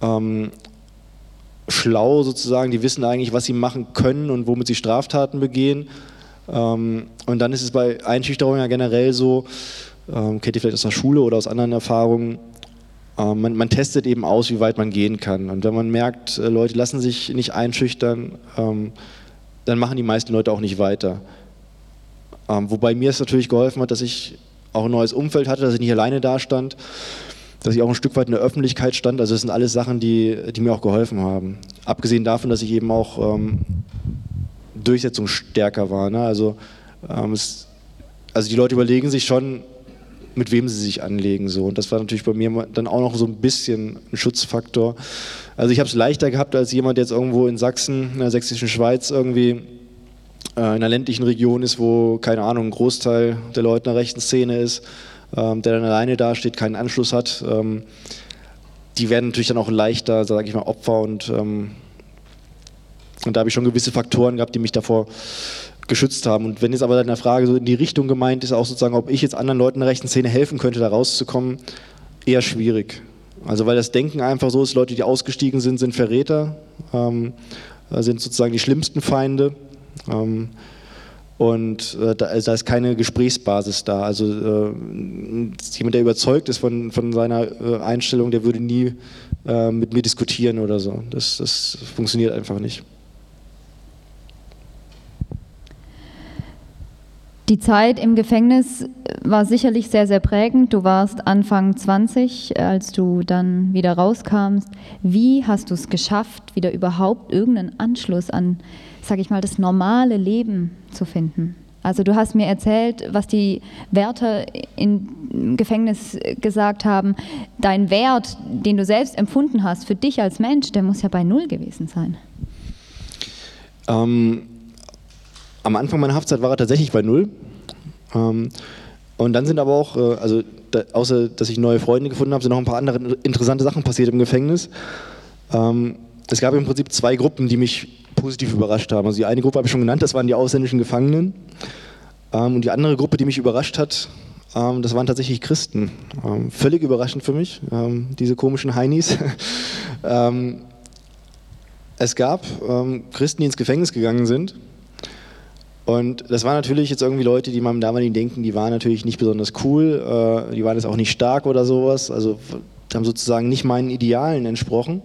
ähm, schlau sozusagen, die wissen eigentlich, was sie machen können und womit sie Straftaten begehen. Ähm, und dann ist es bei Einschüchterungen ja generell so, ähm, kennt ihr vielleicht aus der Schule oder aus anderen Erfahrungen, ähm, man, man, testet eben aus, wie weit man gehen kann. Und wenn man merkt, äh, Leute lassen sich nicht einschüchtern, dann machen die meisten Leute auch nicht weiter. Wobei mir es natürlich geholfen hat, dass ich auch ein neues Umfeld hatte, dass ich nicht alleine dastand, dass ich auch ein Stück weit in der Öffentlichkeit stand. Also das sind alles Sachen, die, die mir auch geholfen haben. Abgesehen davon, dass ich eben auch ähm, durchsetzungsstärker war. Ne? Also, ähm, es, also die Leute überlegen sich schon, mit wem sie sich anlegen. So. Und das war natürlich bei mir dann auch noch so ein bisschen ein Schutzfaktor. Also ich habe es leichter gehabt als jemand, der jetzt irgendwo in Sachsen, in der sächsischen Schweiz irgendwie äh, in einer ländlichen Region ist, wo, keine Ahnung, ein Großteil der Leute in der rechten Szene ist, ähm, der dann alleine dasteht, keinen Anschluss hat. Ähm, die werden natürlich dann auch leichter, sage ich mal, Opfer und, ähm, und da habe ich schon gewisse Faktoren gehabt, die mich davor geschützt haben. Und wenn jetzt aber in der Frage so in die Richtung gemeint ist, auch sozusagen, ob ich jetzt anderen Leuten in der rechten Szene helfen könnte, da rauszukommen, eher schwierig. Also weil das Denken einfach so ist, Leute, die ausgestiegen sind, sind Verräter, ähm, sind sozusagen die schlimmsten Feinde. Ähm, und äh, da, also da, ist keine Gesprächsbasis da. Also äh, jemand, der überzeugt ist von, von seiner äh, Einstellung, der würde nie äh, mit mir diskutieren oder so. Das, das funktioniert einfach nicht. Die Zeit im Gefängnis war sicherlich sehr, sehr prägend. Du warst Anfang 20, als du dann wieder rauskamst. Wie hast du es geschafft, wieder überhaupt irgendeinen Anschluss an, sage ich mal, das normale Leben zu finden? Also du hast mir erzählt, was die Wärter im Gefängnis gesagt haben. Dein Wert, den du selbst empfunden hast für dich als Mensch, der muss ja bei Null gewesen sein. Ähm am Anfang meiner Haftzeit war er tatsächlich bei null. Ähm, und dann sind aber auch, äh, also da, außer dass ich neue Freunde gefunden habe, sind noch ein paar andere interessante Sachen passiert im Gefängnis. Ähm, es gab im Prinzip zwei Gruppen, die mich positiv überrascht haben. Also die eine Gruppe habe ich schon genannt, das waren die ausländischen Gefangenen. Ähm, und die andere Gruppe, die mich überrascht hat, Ähm, das waren tatsächlich Christen. Ähm, völlig überraschend für mich, ähm, diese komischen Heinis. ähm, es gab Christen, die ins Gefängnis gegangen sind. Und das waren natürlich jetzt irgendwie Leute, die meinem damaligen Denken, die waren natürlich nicht besonders cool, äh, die waren jetzt auch nicht stark oder sowas, also haben sozusagen nicht meinen Idealen entsprochen.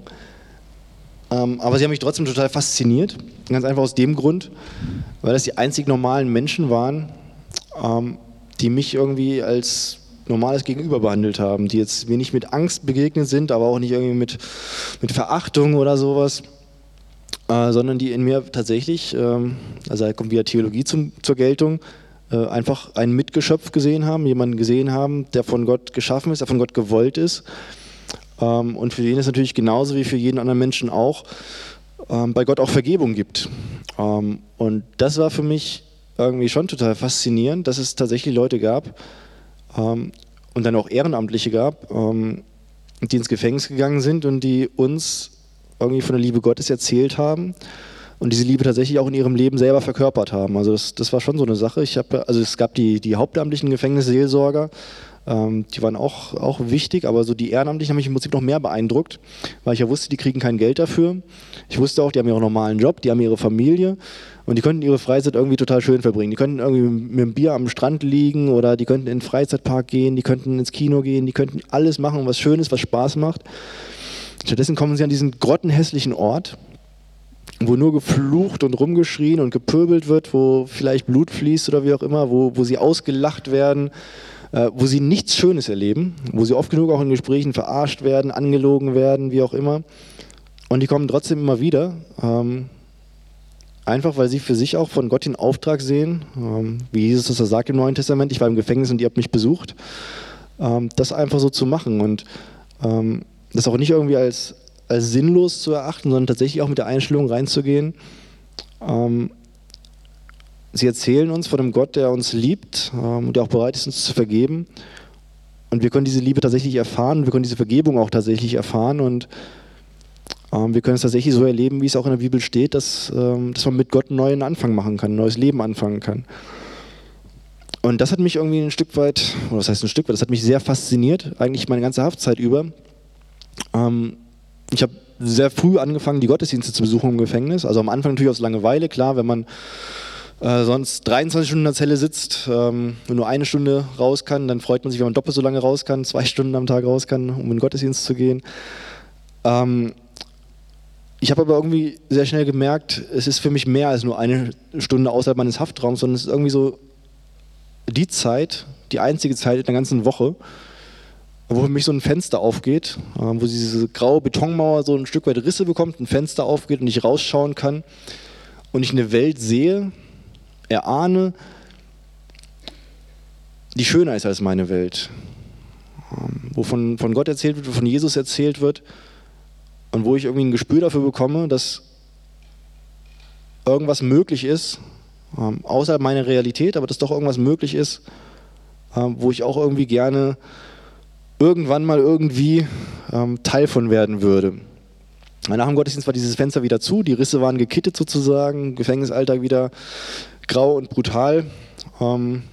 Ähm, aber sie haben mich trotzdem total fasziniert, ganz einfach aus dem Grund, weil das die einzig normalen Menschen waren, ähm, die mich irgendwie als normales Gegenüber behandelt haben, die jetzt mir nicht mit Angst begegnet sind, aber auch nicht irgendwie mit, mit Verachtung oder sowas äh, sondern die in mir tatsächlich, ähm, also da kommt wieder Theologie zum, zur Geltung, äh, einfach ein Mitgeschöpf gesehen haben, jemanden gesehen haben, der von Gott geschaffen ist, der von Gott gewollt ist. Ähm, und für den es natürlich genauso wie für jeden anderen Menschen auch ähm, bei Gott auch Vergebung gibt. Ähm, und das war für mich irgendwie schon total faszinierend, dass es tatsächlich Leute gab ähm, und dann auch Ehrenamtliche gab, ähm, die ins Gefängnis gegangen sind und die uns irgendwie von der Liebe Gottes erzählt haben und diese Liebe tatsächlich auch in ihrem Leben selber verkörpert haben. Also das, das war schon so eine Sache. Ich habe, also es gab die, die hauptamtlichen Gefängnisseelsorger, ähm, die waren auch, auch wichtig, aber so die Ehrenamtlichen haben mich im Prinzip noch mehr beeindruckt, weil ich ja wusste, die kriegen kein Geld dafür. Ich wusste auch, die haben ihren normalen Job, die haben ihre Familie und die könnten ihre Freizeit irgendwie total schön verbringen. Die könnten irgendwie mit einem Bier am Strand liegen oder die könnten in den Freizeitpark gehen, die könnten ins Kino gehen, die könnten alles machen, was schön ist, was Spaß macht. Stattdessen kommen sie an diesen grottenhässlichen Ort, wo nur geflucht und rumgeschrien und gepöbelt wird, wo vielleicht Blut fließt oder wie auch immer, wo, wo sie ausgelacht werden, äh, wo sie nichts Schönes erleben, wo sie oft genug auch in Gesprächen verarscht werden, angelogen werden, wie auch immer. Und die kommen trotzdem immer wieder, ähm, einfach weil sie für sich auch von Gott den Auftrag sehen, ähm, wie Jesus das sagt im Neuen Testament, ich war im Gefängnis und ihr habt mich besucht, ähm, das einfach so zu machen. Und ähm, das auch nicht irgendwie als, als sinnlos zu erachten, sondern tatsächlich auch mit der Einstellung reinzugehen. Ähm, sie erzählen uns von einem Gott, der uns liebt ähm, und der auch bereit ist, uns zu vergeben. Und wir können diese Liebe tatsächlich erfahren, wir können diese Vergebung auch tatsächlich erfahren und ähm, wir können es tatsächlich so erleben, wie es auch in der Bibel steht, dass, ähm, dass man mit Gott einen neuen Anfang machen kann, ein neues Leben anfangen kann. Und das hat mich irgendwie ein Stück weit, oder was heißt ein Stück weit, das hat mich sehr fasziniert, eigentlich meine ganze Haftzeit über. Ähm, ich habe sehr früh angefangen, die Gottesdienste zu besuchen im Gefängnis. Also am Anfang natürlich aus Langeweile, klar, wenn man äh, sonst 23 Stunden in der Zelle sitzt ähm, nur eine Stunde raus kann, dann freut man sich, wenn man doppelt so lange raus kann, zwei Stunden am Tag raus kann, um in den Gottesdienst zu gehen. Ähm, ich habe aber irgendwie sehr schnell gemerkt, es ist für mich mehr als nur eine Stunde außerhalb meines Haftraums, sondern es ist irgendwie so die Zeit, die einzige Zeit in der ganzen Woche, wo für mich so ein Fenster aufgeht, äh, wo diese graue Betonmauer so ein Stück weit Risse bekommt, ein Fenster aufgeht und ich rausschauen kann und ich eine Welt sehe, erahne, die schöner ist als meine Welt. Ähm, wo von, von Gott erzählt wird, wo von Jesus erzählt wird und wo ich irgendwie ein Gespür dafür bekomme, dass irgendwas möglich ist, ähm, außerhalb meiner Realität, aber dass doch irgendwas möglich ist, ähm, wo ich auch irgendwie gerne irgendwann mal irgendwie ähm, Teil von werden würde. Nach dem Gottesdienst war dieses Fenster wieder zu, die Risse waren gekittet sozusagen, Gefängnisalltag wieder grau und brutal. Ähm,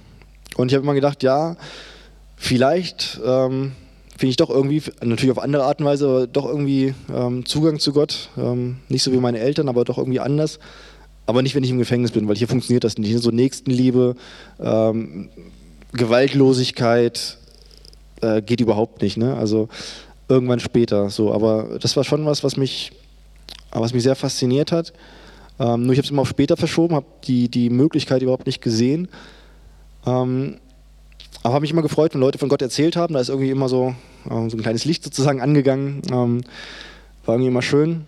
und ich habe immer gedacht, ja, vielleicht ähm, finde ich doch irgendwie, natürlich auf andere Art und Weise, aber doch irgendwie ähm, Zugang zu Gott. Ähm, nicht so wie meine Eltern, aber doch irgendwie anders. Aber nicht, wenn ich im Gefängnis bin, weil hier funktioniert das nicht. So Nächstenliebe, ähm, Gewaltlosigkeit, äh, geht überhaupt nicht. Ne? Also irgendwann später so. Aber das war schon was, was mich, was mich sehr fasziniert hat. Ähm, nur ich habe es immer auf später verschoben, habe die, die Möglichkeit überhaupt nicht gesehen. Ähm, aber habe mich immer gefreut, wenn Leute von Gott erzählt haben. Da ist irgendwie immer so, äh, so ein kleines Licht sozusagen angegangen. Ähm, war irgendwie immer schön.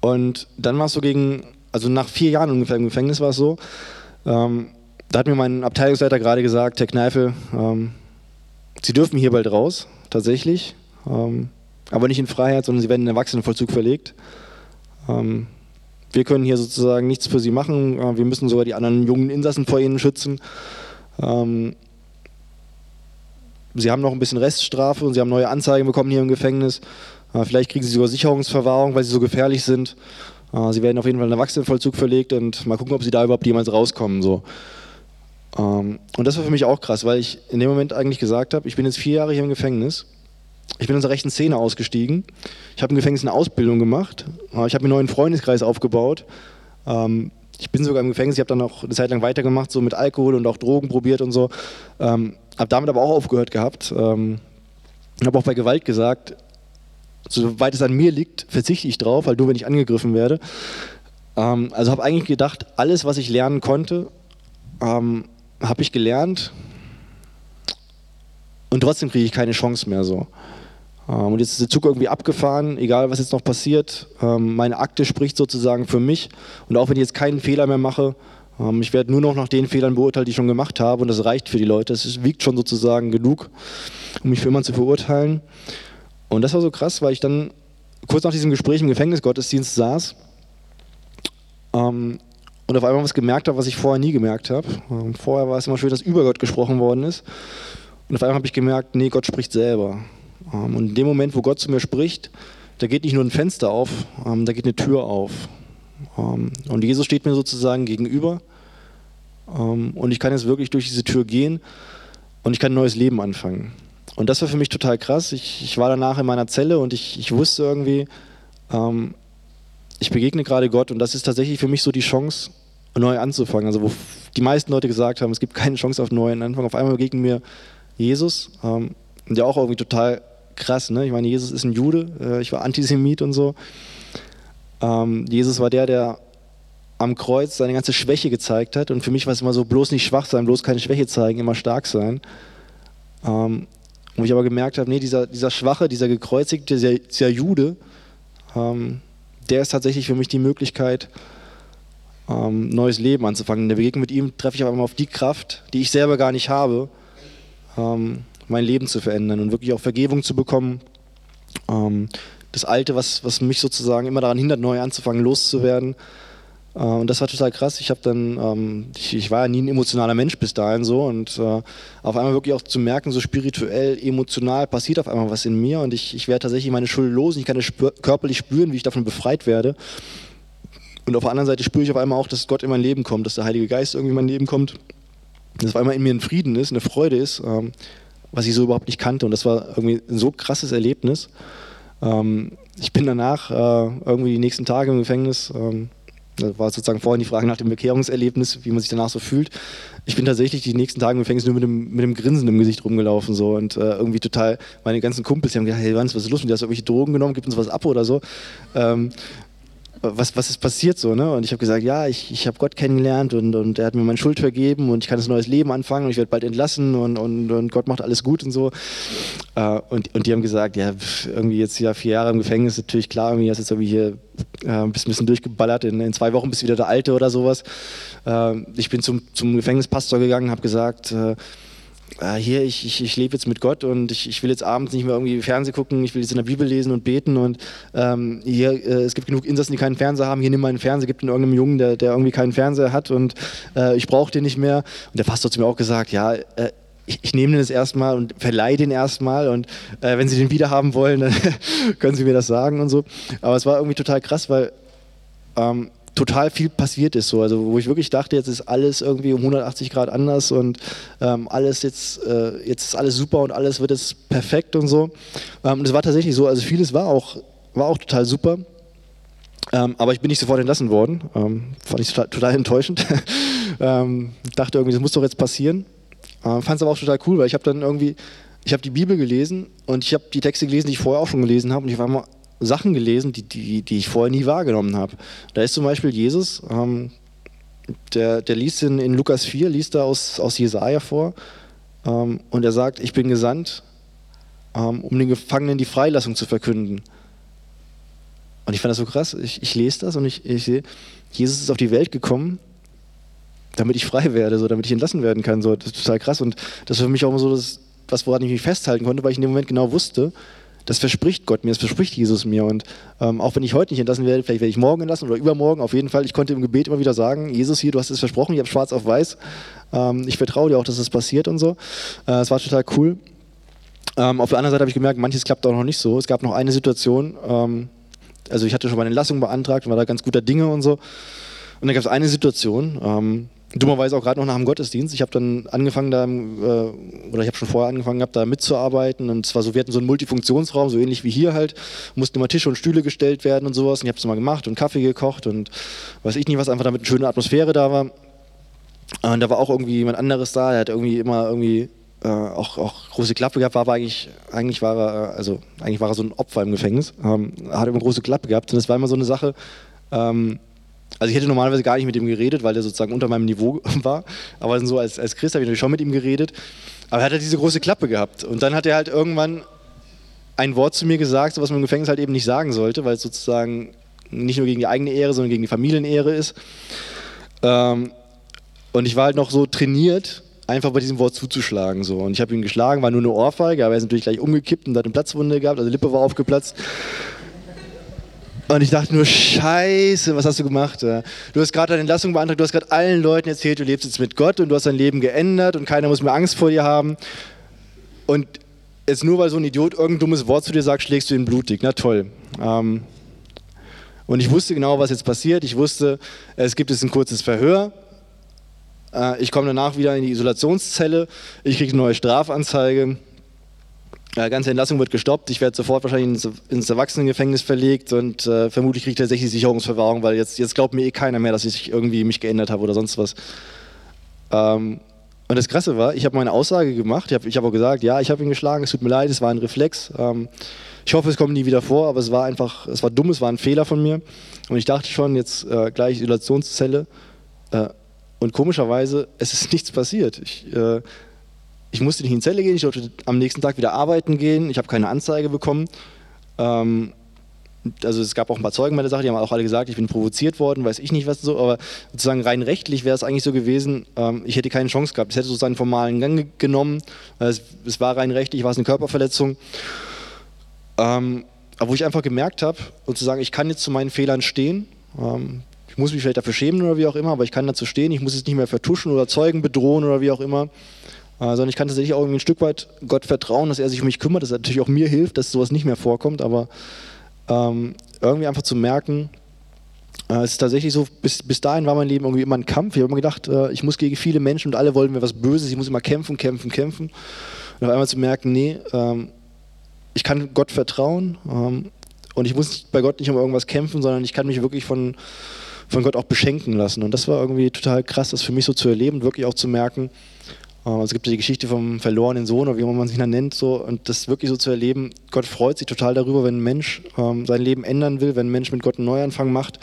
Und dann war es so gegen, also nach vier Jahren ungefähr im Gefängnis war es so, ähm, da hat mir mein Abteilungsleiter gerade gesagt, Herr Kneifel, ähm, Sie dürfen hier bald raus, tatsächlich. Ähm, aber nicht in Freiheit, sondern sie werden in den Erwachsenenvollzug verlegt. Ähm, wir können hier sozusagen nichts für sie machen. Äh, wir müssen sogar die anderen jungen Insassen vor ihnen schützen. Ähm, sie haben noch ein bisschen Reststrafe und sie haben neue Anzeigen bekommen hier im Gefängnis. Äh, vielleicht kriegen sie sogar Sicherungsverwahrung, weil sie so gefährlich sind. Äh, sie werden auf jeden Fall in den Erwachsenenvollzug verlegt und mal gucken, ob sie da überhaupt jemals rauskommen. So. Ähm, und das war für mich auch krass, weil ich in dem Moment eigentlich gesagt habe, ich bin jetzt vier Jahre hier im Gefängnis. Ich bin aus der rechten Szene ausgestiegen. Ich habe im Gefängnis eine Ausbildung gemacht. Äh, Ich habe mir einen neuen Freundeskreis aufgebaut. Ähm, Ich bin sogar im Gefängnis. Ich habe dann auch eine Zeit lang weitergemacht, so mit Alkohol und auch Drogen probiert und so. Ähm, Habe damit aber auch aufgehört gehabt. Ähm, Habe auch bei Gewalt gesagt, soweit es an mir liegt, verzichte ich drauf, weil nur wenn ich angegriffen werde. Ähm, Also habe eigentlich gedacht, alles, was ich lernen konnte, ähm, habe ich gelernt und trotzdem kriege ich keine Chance mehr so. Ähm, und jetzt ist der Zug irgendwie abgefahren, egal was jetzt noch passiert. Ähm, meine Akte spricht sozusagen für mich und auch wenn ich jetzt keinen Fehler mehr mache, ähm, ich werde nur noch nach den Fehlern beurteilt, die ich schon gemacht habe und das reicht für die Leute. Es wiegt schon sozusagen genug, um mich für immer zu verurteilen. Und das war so krass, weil ich dann kurz nach diesem Gespräch im Gefängnisgottesdienst saß und auf einmal was gemerkt habe, was ich vorher nie gemerkt habe. Ähm, vorher war es immer schön, dass über Gott gesprochen worden ist. Und auf einmal habe ich gemerkt, nee, Gott spricht selber. Ähm, und in dem Moment, wo Gott zu mir spricht, da geht nicht nur ein Fenster auf, ähm, da geht eine Tür auf. Und Jesus steht mir sozusagen gegenüber. Und ich kann jetzt wirklich durch diese Tür gehen und ich kann ein neues Leben anfangen. Und das war für mich total krass. Ich, ich war danach in meiner Zelle und ich, ich wusste irgendwie, ich begegne gerade Gott und das ist tatsächlich für mich so die Chance, neu anzufangen. Also wo die meisten Leute gesagt haben, es gibt keine Chance auf neuen Anfang. Auf einmal begegnen mir Jesus, ähm, ja auch irgendwie total krass. Ne? Ich meine, Jesus ist ein Jude, äh, ich war Antisemit und so. Ähm, Jesus war der, der am Kreuz seine ganze Schwäche gezeigt hat und für mich war es immer so, bloß nicht schwach sein, bloß keine Schwäche zeigen, immer stark sein. Ähm, wo ich aber gemerkt habe, nee, dieser, dieser Schwache, dieser gekreuzigte, dieser, dieser Jude, ähm, der ist tatsächlich für mich die Möglichkeit, ähm, neues Leben anzufangen. In der Begegnung mit ihm treffe ich auf einmal auf die Kraft, die ich selber gar nicht habe, ähm, mein Leben zu verändern und wirklich auch Vergebung zu bekommen. Ähm, das Alte, was, was mich sozusagen immer daran hindert, neu anzufangen, loszuwerden. Äh, und das war total krass. Ich habe dann, ähm, ich, ich war ja nie ein emotionaler Mensch bis dahin so und äh, auf einmal wirklich auch zu merken, so spirituell, emotional passiert auf einmal was in mir und ich, ich werde tatsächlich meine Schuld los und ich kann es spür körperlich spüren, wie ich davon befreit werde. Und auf der anderen Seite spüre ich auf einmal auch, dass Gott in mein Leben kommt, dass der Heilige Geist irgendwie in mein Leben kommt. Dass auf einmal in mir ein Frieden ist, eine Freude ist, ähm, was ich so überhaupt nicht kannte. Und das war irgendwie ein so krasses Erlebnis. Ähm, ich bin danach äh, irgendwie die nächsten Tage im Gefängnis. Das war sozusagen vorhin die Frage nach dem Bekehrungserlebnis, wie man sich danach so fühlt. Ich bin tatsächlich die nächsten Tage im Gefängnis nur mit einem, mit einem Grinsen im Gesicht rumgelaufen so und äh, irgendwie total, meine ganzen Kumpels, die haben gesagt, hey Wanz, was ist los mit dir, hast du irgendwelche Drogen genommen, gib uns was ab oder so. Ähm, was, was ist passiert so, ne? Und ich habe gesagt, ja, ich, ich habe Gott kennengelernt und, und er hat mir meine Schuld vergeben und ich kann ein neues Leben anfangen und ich werde bald entlassen und, und, und Gott macht alles gut und so. Äh, und, und die haben gesagt, ja, irgendwie jetzt ja vier Jahre im Gefängnis, natürlich klar, irgendwie hast du jetzt irgendwie hier äh, ein bisschen, bisschen durchgeballert, in, in zwei Wochen bist du wieder der Alte oder sowas. Äh, ich bin zum, zum Gefängnispastor gegangen, habe gesagt, äh, äh, hier, ich, ich, ich lebe jetzt mit Gott und ich, ich will jetzt abends nicht mehr irgendwie Fernsehen gucken, ich will jetzt in der Bibel lesen und beten und ähm, hier, äh, es gibt genug Insassen, die keinen Fernseher haben, hier nimm mal einen Fernseher, gibt den irgendeinem Jungen, der, der irgendwie keinen Fernseher hat und äh, ich brauche den nicht mehr. Und der Pastor hat zu mir auch gesagt, ja, äh, ich, ich nehme den jetzt erstmal und verleihe den erstmal und äh, wenn Sie den wieder haben wollen, dann können Sie mir das sagen und so. Aber es war irgendwie total krass, weil ähm, total viel passiert ist so. Also wo ich wirklich dachte, jetzt ist alles irgendwie um 180 Grad anders und ähm, alles jetzt, äh, jetzt ist alles super und alles wird jetzt perfekt und so. Ähm, und es war tatsächlich so, also vieles war auch, war auch total super. Ähm, aber ich bin nicht sofort entlassen worden. Ähm, fand ich total, total enttäuschend. ähm, dachte irgendwie, das muss doch jetzt passieren. Ähm, Fand es aber auch total cool, weil ich habe dann irgendwie, ich habe die Bibel gelesen und ich habe die Texte gelesen, die ich vorher auch schon gelesen habe und ich war mal Sachen gelesen, die, die, die ich vorher nie wahrgenommen habe. Da ist zum Beispiel Jesus, ähm, der, der liest in, in Lukas 4, liest da aus, aus Jesaja vor ähm, und er sagt, ich bin gesandt, ähm, um den Gefangenen die Freilassung zu verkünden. Und ich fand das so krass, ich, ich lese das und ich, ich sehe, Jesus ist auf die Welt gekommen, damit ich frei werde, so, damit ich entlassen werden kann. So. Das ist total krass und das war für mich auch immer so das, was, woran ich mich festhalten konnte, weil ich in dem Moment genau wusste, das verspricht Gott mir, das verspricht Jesus mir. Und ähm, auch wenn ich heute nicht entlassen werde, vielleicht werde ich morgen entlassen oder übermorgen, auf jeden Fall, ich konnte im Gebet immer wieder sagen, Jesus hier, du hast es versprochen, ich habe schwarz auf weiß. Ähm, ich vertraue dir auch, dass es das passiert und so. Äh, es war total cool. Ähm, auf der anderen Seite habe ich gemerkt, manches klappt auch noch nicht so. Es gab noch eine Situation, ähm, also ich hatte schon meine Entlassung beantragt und war da ganz guter Dinge und so. Und dann gab es eine Situation, ähm, dummerweise auch gerade noch nach dem Gottesdienst. Ich habe dann angefangen, da, äh, oder ich habe schon vorher angefangen, gehabt, da mitzuarbeiten. Und zwar so, wir hatten so einen Multifunktionsraum, so ähnlich wie hier halt. Mussten immer Tische und Stühle gestellt werden und sowas. Und ich habe es mal gemacht und Kaffee gekocht und weiß ich nicht was, einfach damit eine schöne Atmosphäre da war. Und da war auch irgendwie jemand anderes da, der hat irgendwie immer irgendwie äh, auch, auch große Klappe gehabt, war aber eigentlich, eigentlich war er, also eigentlich war er so ein Opfer im Gefängnis, ähm, hat immer große Klappe gehabt und das war immer so eine Sache, ähm, also ich hätte normalerweise gar nicht mit ihm geredet, weil er sozusagen unter meinem Niveau war, aber so als, als Christ habe ich natürlich schon mit ihm geredet, aber er hat halt diese große Klappe gehabt und dann hat er halt irgendwann ein Wort zu mir gesagt, was man im Gefängnis halt eben nicht sagen sollte, weil es sozusagen nicht nur gegen die eigene Ehre, sondern gegen die Familienehre ist. Ähm, und ich war halt noch so trainiert, einfach bei diesem Wort zuzuschlagen. So. Und ich habe ihn geschlagen, war nur eine Ohrfeige, aber er ist natürlich gleich umgekippt und hat eine Platzwunde gehabt, also die Lippe war aufgeplatzt. Und ich dachte nur, scheiße, was hast du gemacht? Du hast gerade deine Entlassung beantragt, du hast gerade allen Leuten erzählt, du lebst jetzt mit Gott und du hast dein Leben geändert und keiner muss mehr Angst vor dir haben. Und jetzt nur, weil so ein Idiot irgendein dummes Wort zu dir sagt, schlägst du ihn blutig. Na toll. Ähm, und ich wusste genau, was jetzt passiert. Ich wusste, es gibt jetzt ein kurzes Verhör. Äh, ich komme danach wieder in die Isolationszelle. Ich kriege eine neue Strafanzeige. Ganze Entlassung wird gestoppt. Ich werde sofort wahrscheinlich ins, ins Erwachsenengefängnis verlegt und äh, vermutlich kriege ich tatsächlich Sicherungsverwahrung, weil jetzt, jetzt glaubt mir eh keiner mehr, dass ich irgendwie mich geändert habe oder sonst was. Ähm, und das Krasse war, ich habe meine Aussage gemacht. Ich habe ich hab auch gesagt, ja, ich habe ihn geschlagen, es tut mir leid, es war ein Reflex. Ähm, ich hoffe, es kommt nie wieder vor, aber es war einfach, es war dumm, es war ein Fehler von mir. Und ich dachte schon, jetzt äh, gleich Isolationszelle. Äh, und komischerweise, es ist nichts passiert. Ich, äh, ich musste nicht in die Zelle gehen, ich durfte am nächsten Tag wieder arbeiten gehen, ich habe keine Anzeige bekommen. Ähm, also es gab auch ein paar Zeugen bei der Sache, die haben auch alle gesagt, ich bin provoziert worden, weiß ich nicht was so, aber sozusagen rein rechtlich wäre es eigentlich so gewesen, ähm, ich hätte keine Chance gehabt. Es hätte sozusagen einen formalen Gang genommen, es, es war rein rechtlich, war es eine Körperverletzung. Ähm, aber wo ich einfach gemerkt habe, und zu sagen, ich kann jetzt zu meinen Fehlern stehen, ähm, ich muss mich vielleicht dafür schämen oder wie auch immer, aber ich kann dazu stehen, ich muss es nicht mehr vertuschen oder Zeugen bedrohen oder wie auch immer, äh, sondern ich kann tatsächlich auch irgendwie ein Stück weit Gott vertrauen, dass er sich um mich kümmert, dass er natürlich auch mir hilft, dass sowas nicht mehr vorkommt, aber ähm, irgendwie einfach zu merken, äh, es ist tatsächlich so, bis, bis dahin war mein Leben irgendwie immer ein Kampf. Ich habe immer gedacht, äh, ich muss gegen viele Menschen und alle wollen mir was Böses, ich muss immer kämpfen, kämpfen, kämpfen. Und auf einmal zu merken, nee, ähm, ich kann Gott vertrauen ähm, und ich muss bei Gott nicht um irgendwas kämpfen, sondern ich kann mich wirklich von, von Gott auch beschenken lassen. Und das war irgendwie total krass, das für mich so zu erleben und wirklich auch zu merken, äh, es gibt die Geschichte vom verlorenen Sohn oder wie man sich dann nennt, so, und das wirklich so zu erleben, Gott freut sich total darüber, wenn ein Mensch ähm, sein Leben ändern will, wenn ein Mensch mit Gott einen Neuanfang macht.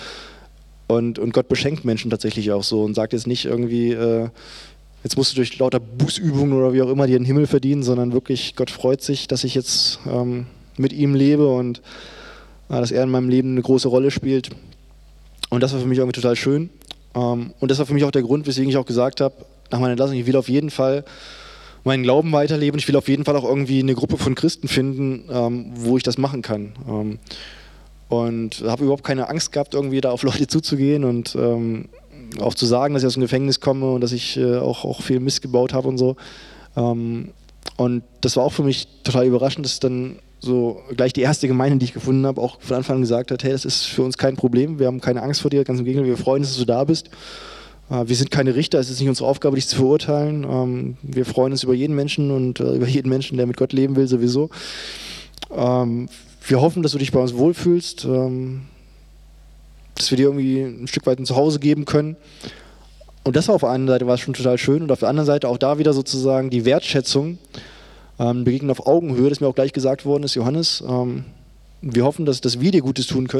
Und, und Gott beschenkt Menschen tatsächlich auch so und sagt jetzt nicht irgendwie, äh, jetzt musst du durch lauter Bußübungen oder wie auch immer dir den Himmel verdienen, sondern wirklich, Gott freut sich, dass ich jetzt ähm, mit ihm lebe und äh, dass er in meinem Leben eine große Rolle spielt. Und das war für mich irgendwie total schön. Ähm, und das war für mich auch der Grund, weswegen ich auch gesagt habe, nach meiner Entlassung, ich will auf jeden Fall meinen Glauben weiterleben. Ich will auf jeden Fall auch irgendwie eine Gruppe von Christen finden, ähm, wo ich das machen kann. Ähm, und habe überhaupt keine Angst gehabt, irgendwie da auf Leute zuzugehen und ähm, auch zu sagen, dass ich aus dem Gefängnis komme und dass ich äh, auch, auch viel Mist gebaut habe und so. Ähm, und das war auch für mich total überraschend, dass dann so gleich die erste Gemeinde, die ich gefunden habe, auch von Anfang an gesagt hat, hey, das ist für uns kein Problem, wir haben keine Angst vor dir, ganz im Gegenteil, wir freuen uns, dass du da bist. Äh, wir sind keine Richter, es ist nicht unsere Aufgabe, dich zu verurteilen. Ähm, wir freuen uns über jeden Menschen und äh, über jeden Menschen, der mit Gott leben will, sowieso. Ähm, wir hoffen, dass du dich bei uns wohlfühlst, ähm, dass wir dir irgendwie ein Stück weit ein Zuhause geben können. Und das war auf der einen Seite war es schon total schön und auf der anderen Seite auch da wieder sozusagen die Wertschätzung, ähm, Begegnen auf Augenhöhe, das mir auch gleich gesagt worden ist, Johannes, wir hoffen, dass, dass wir dir Gutes tun können.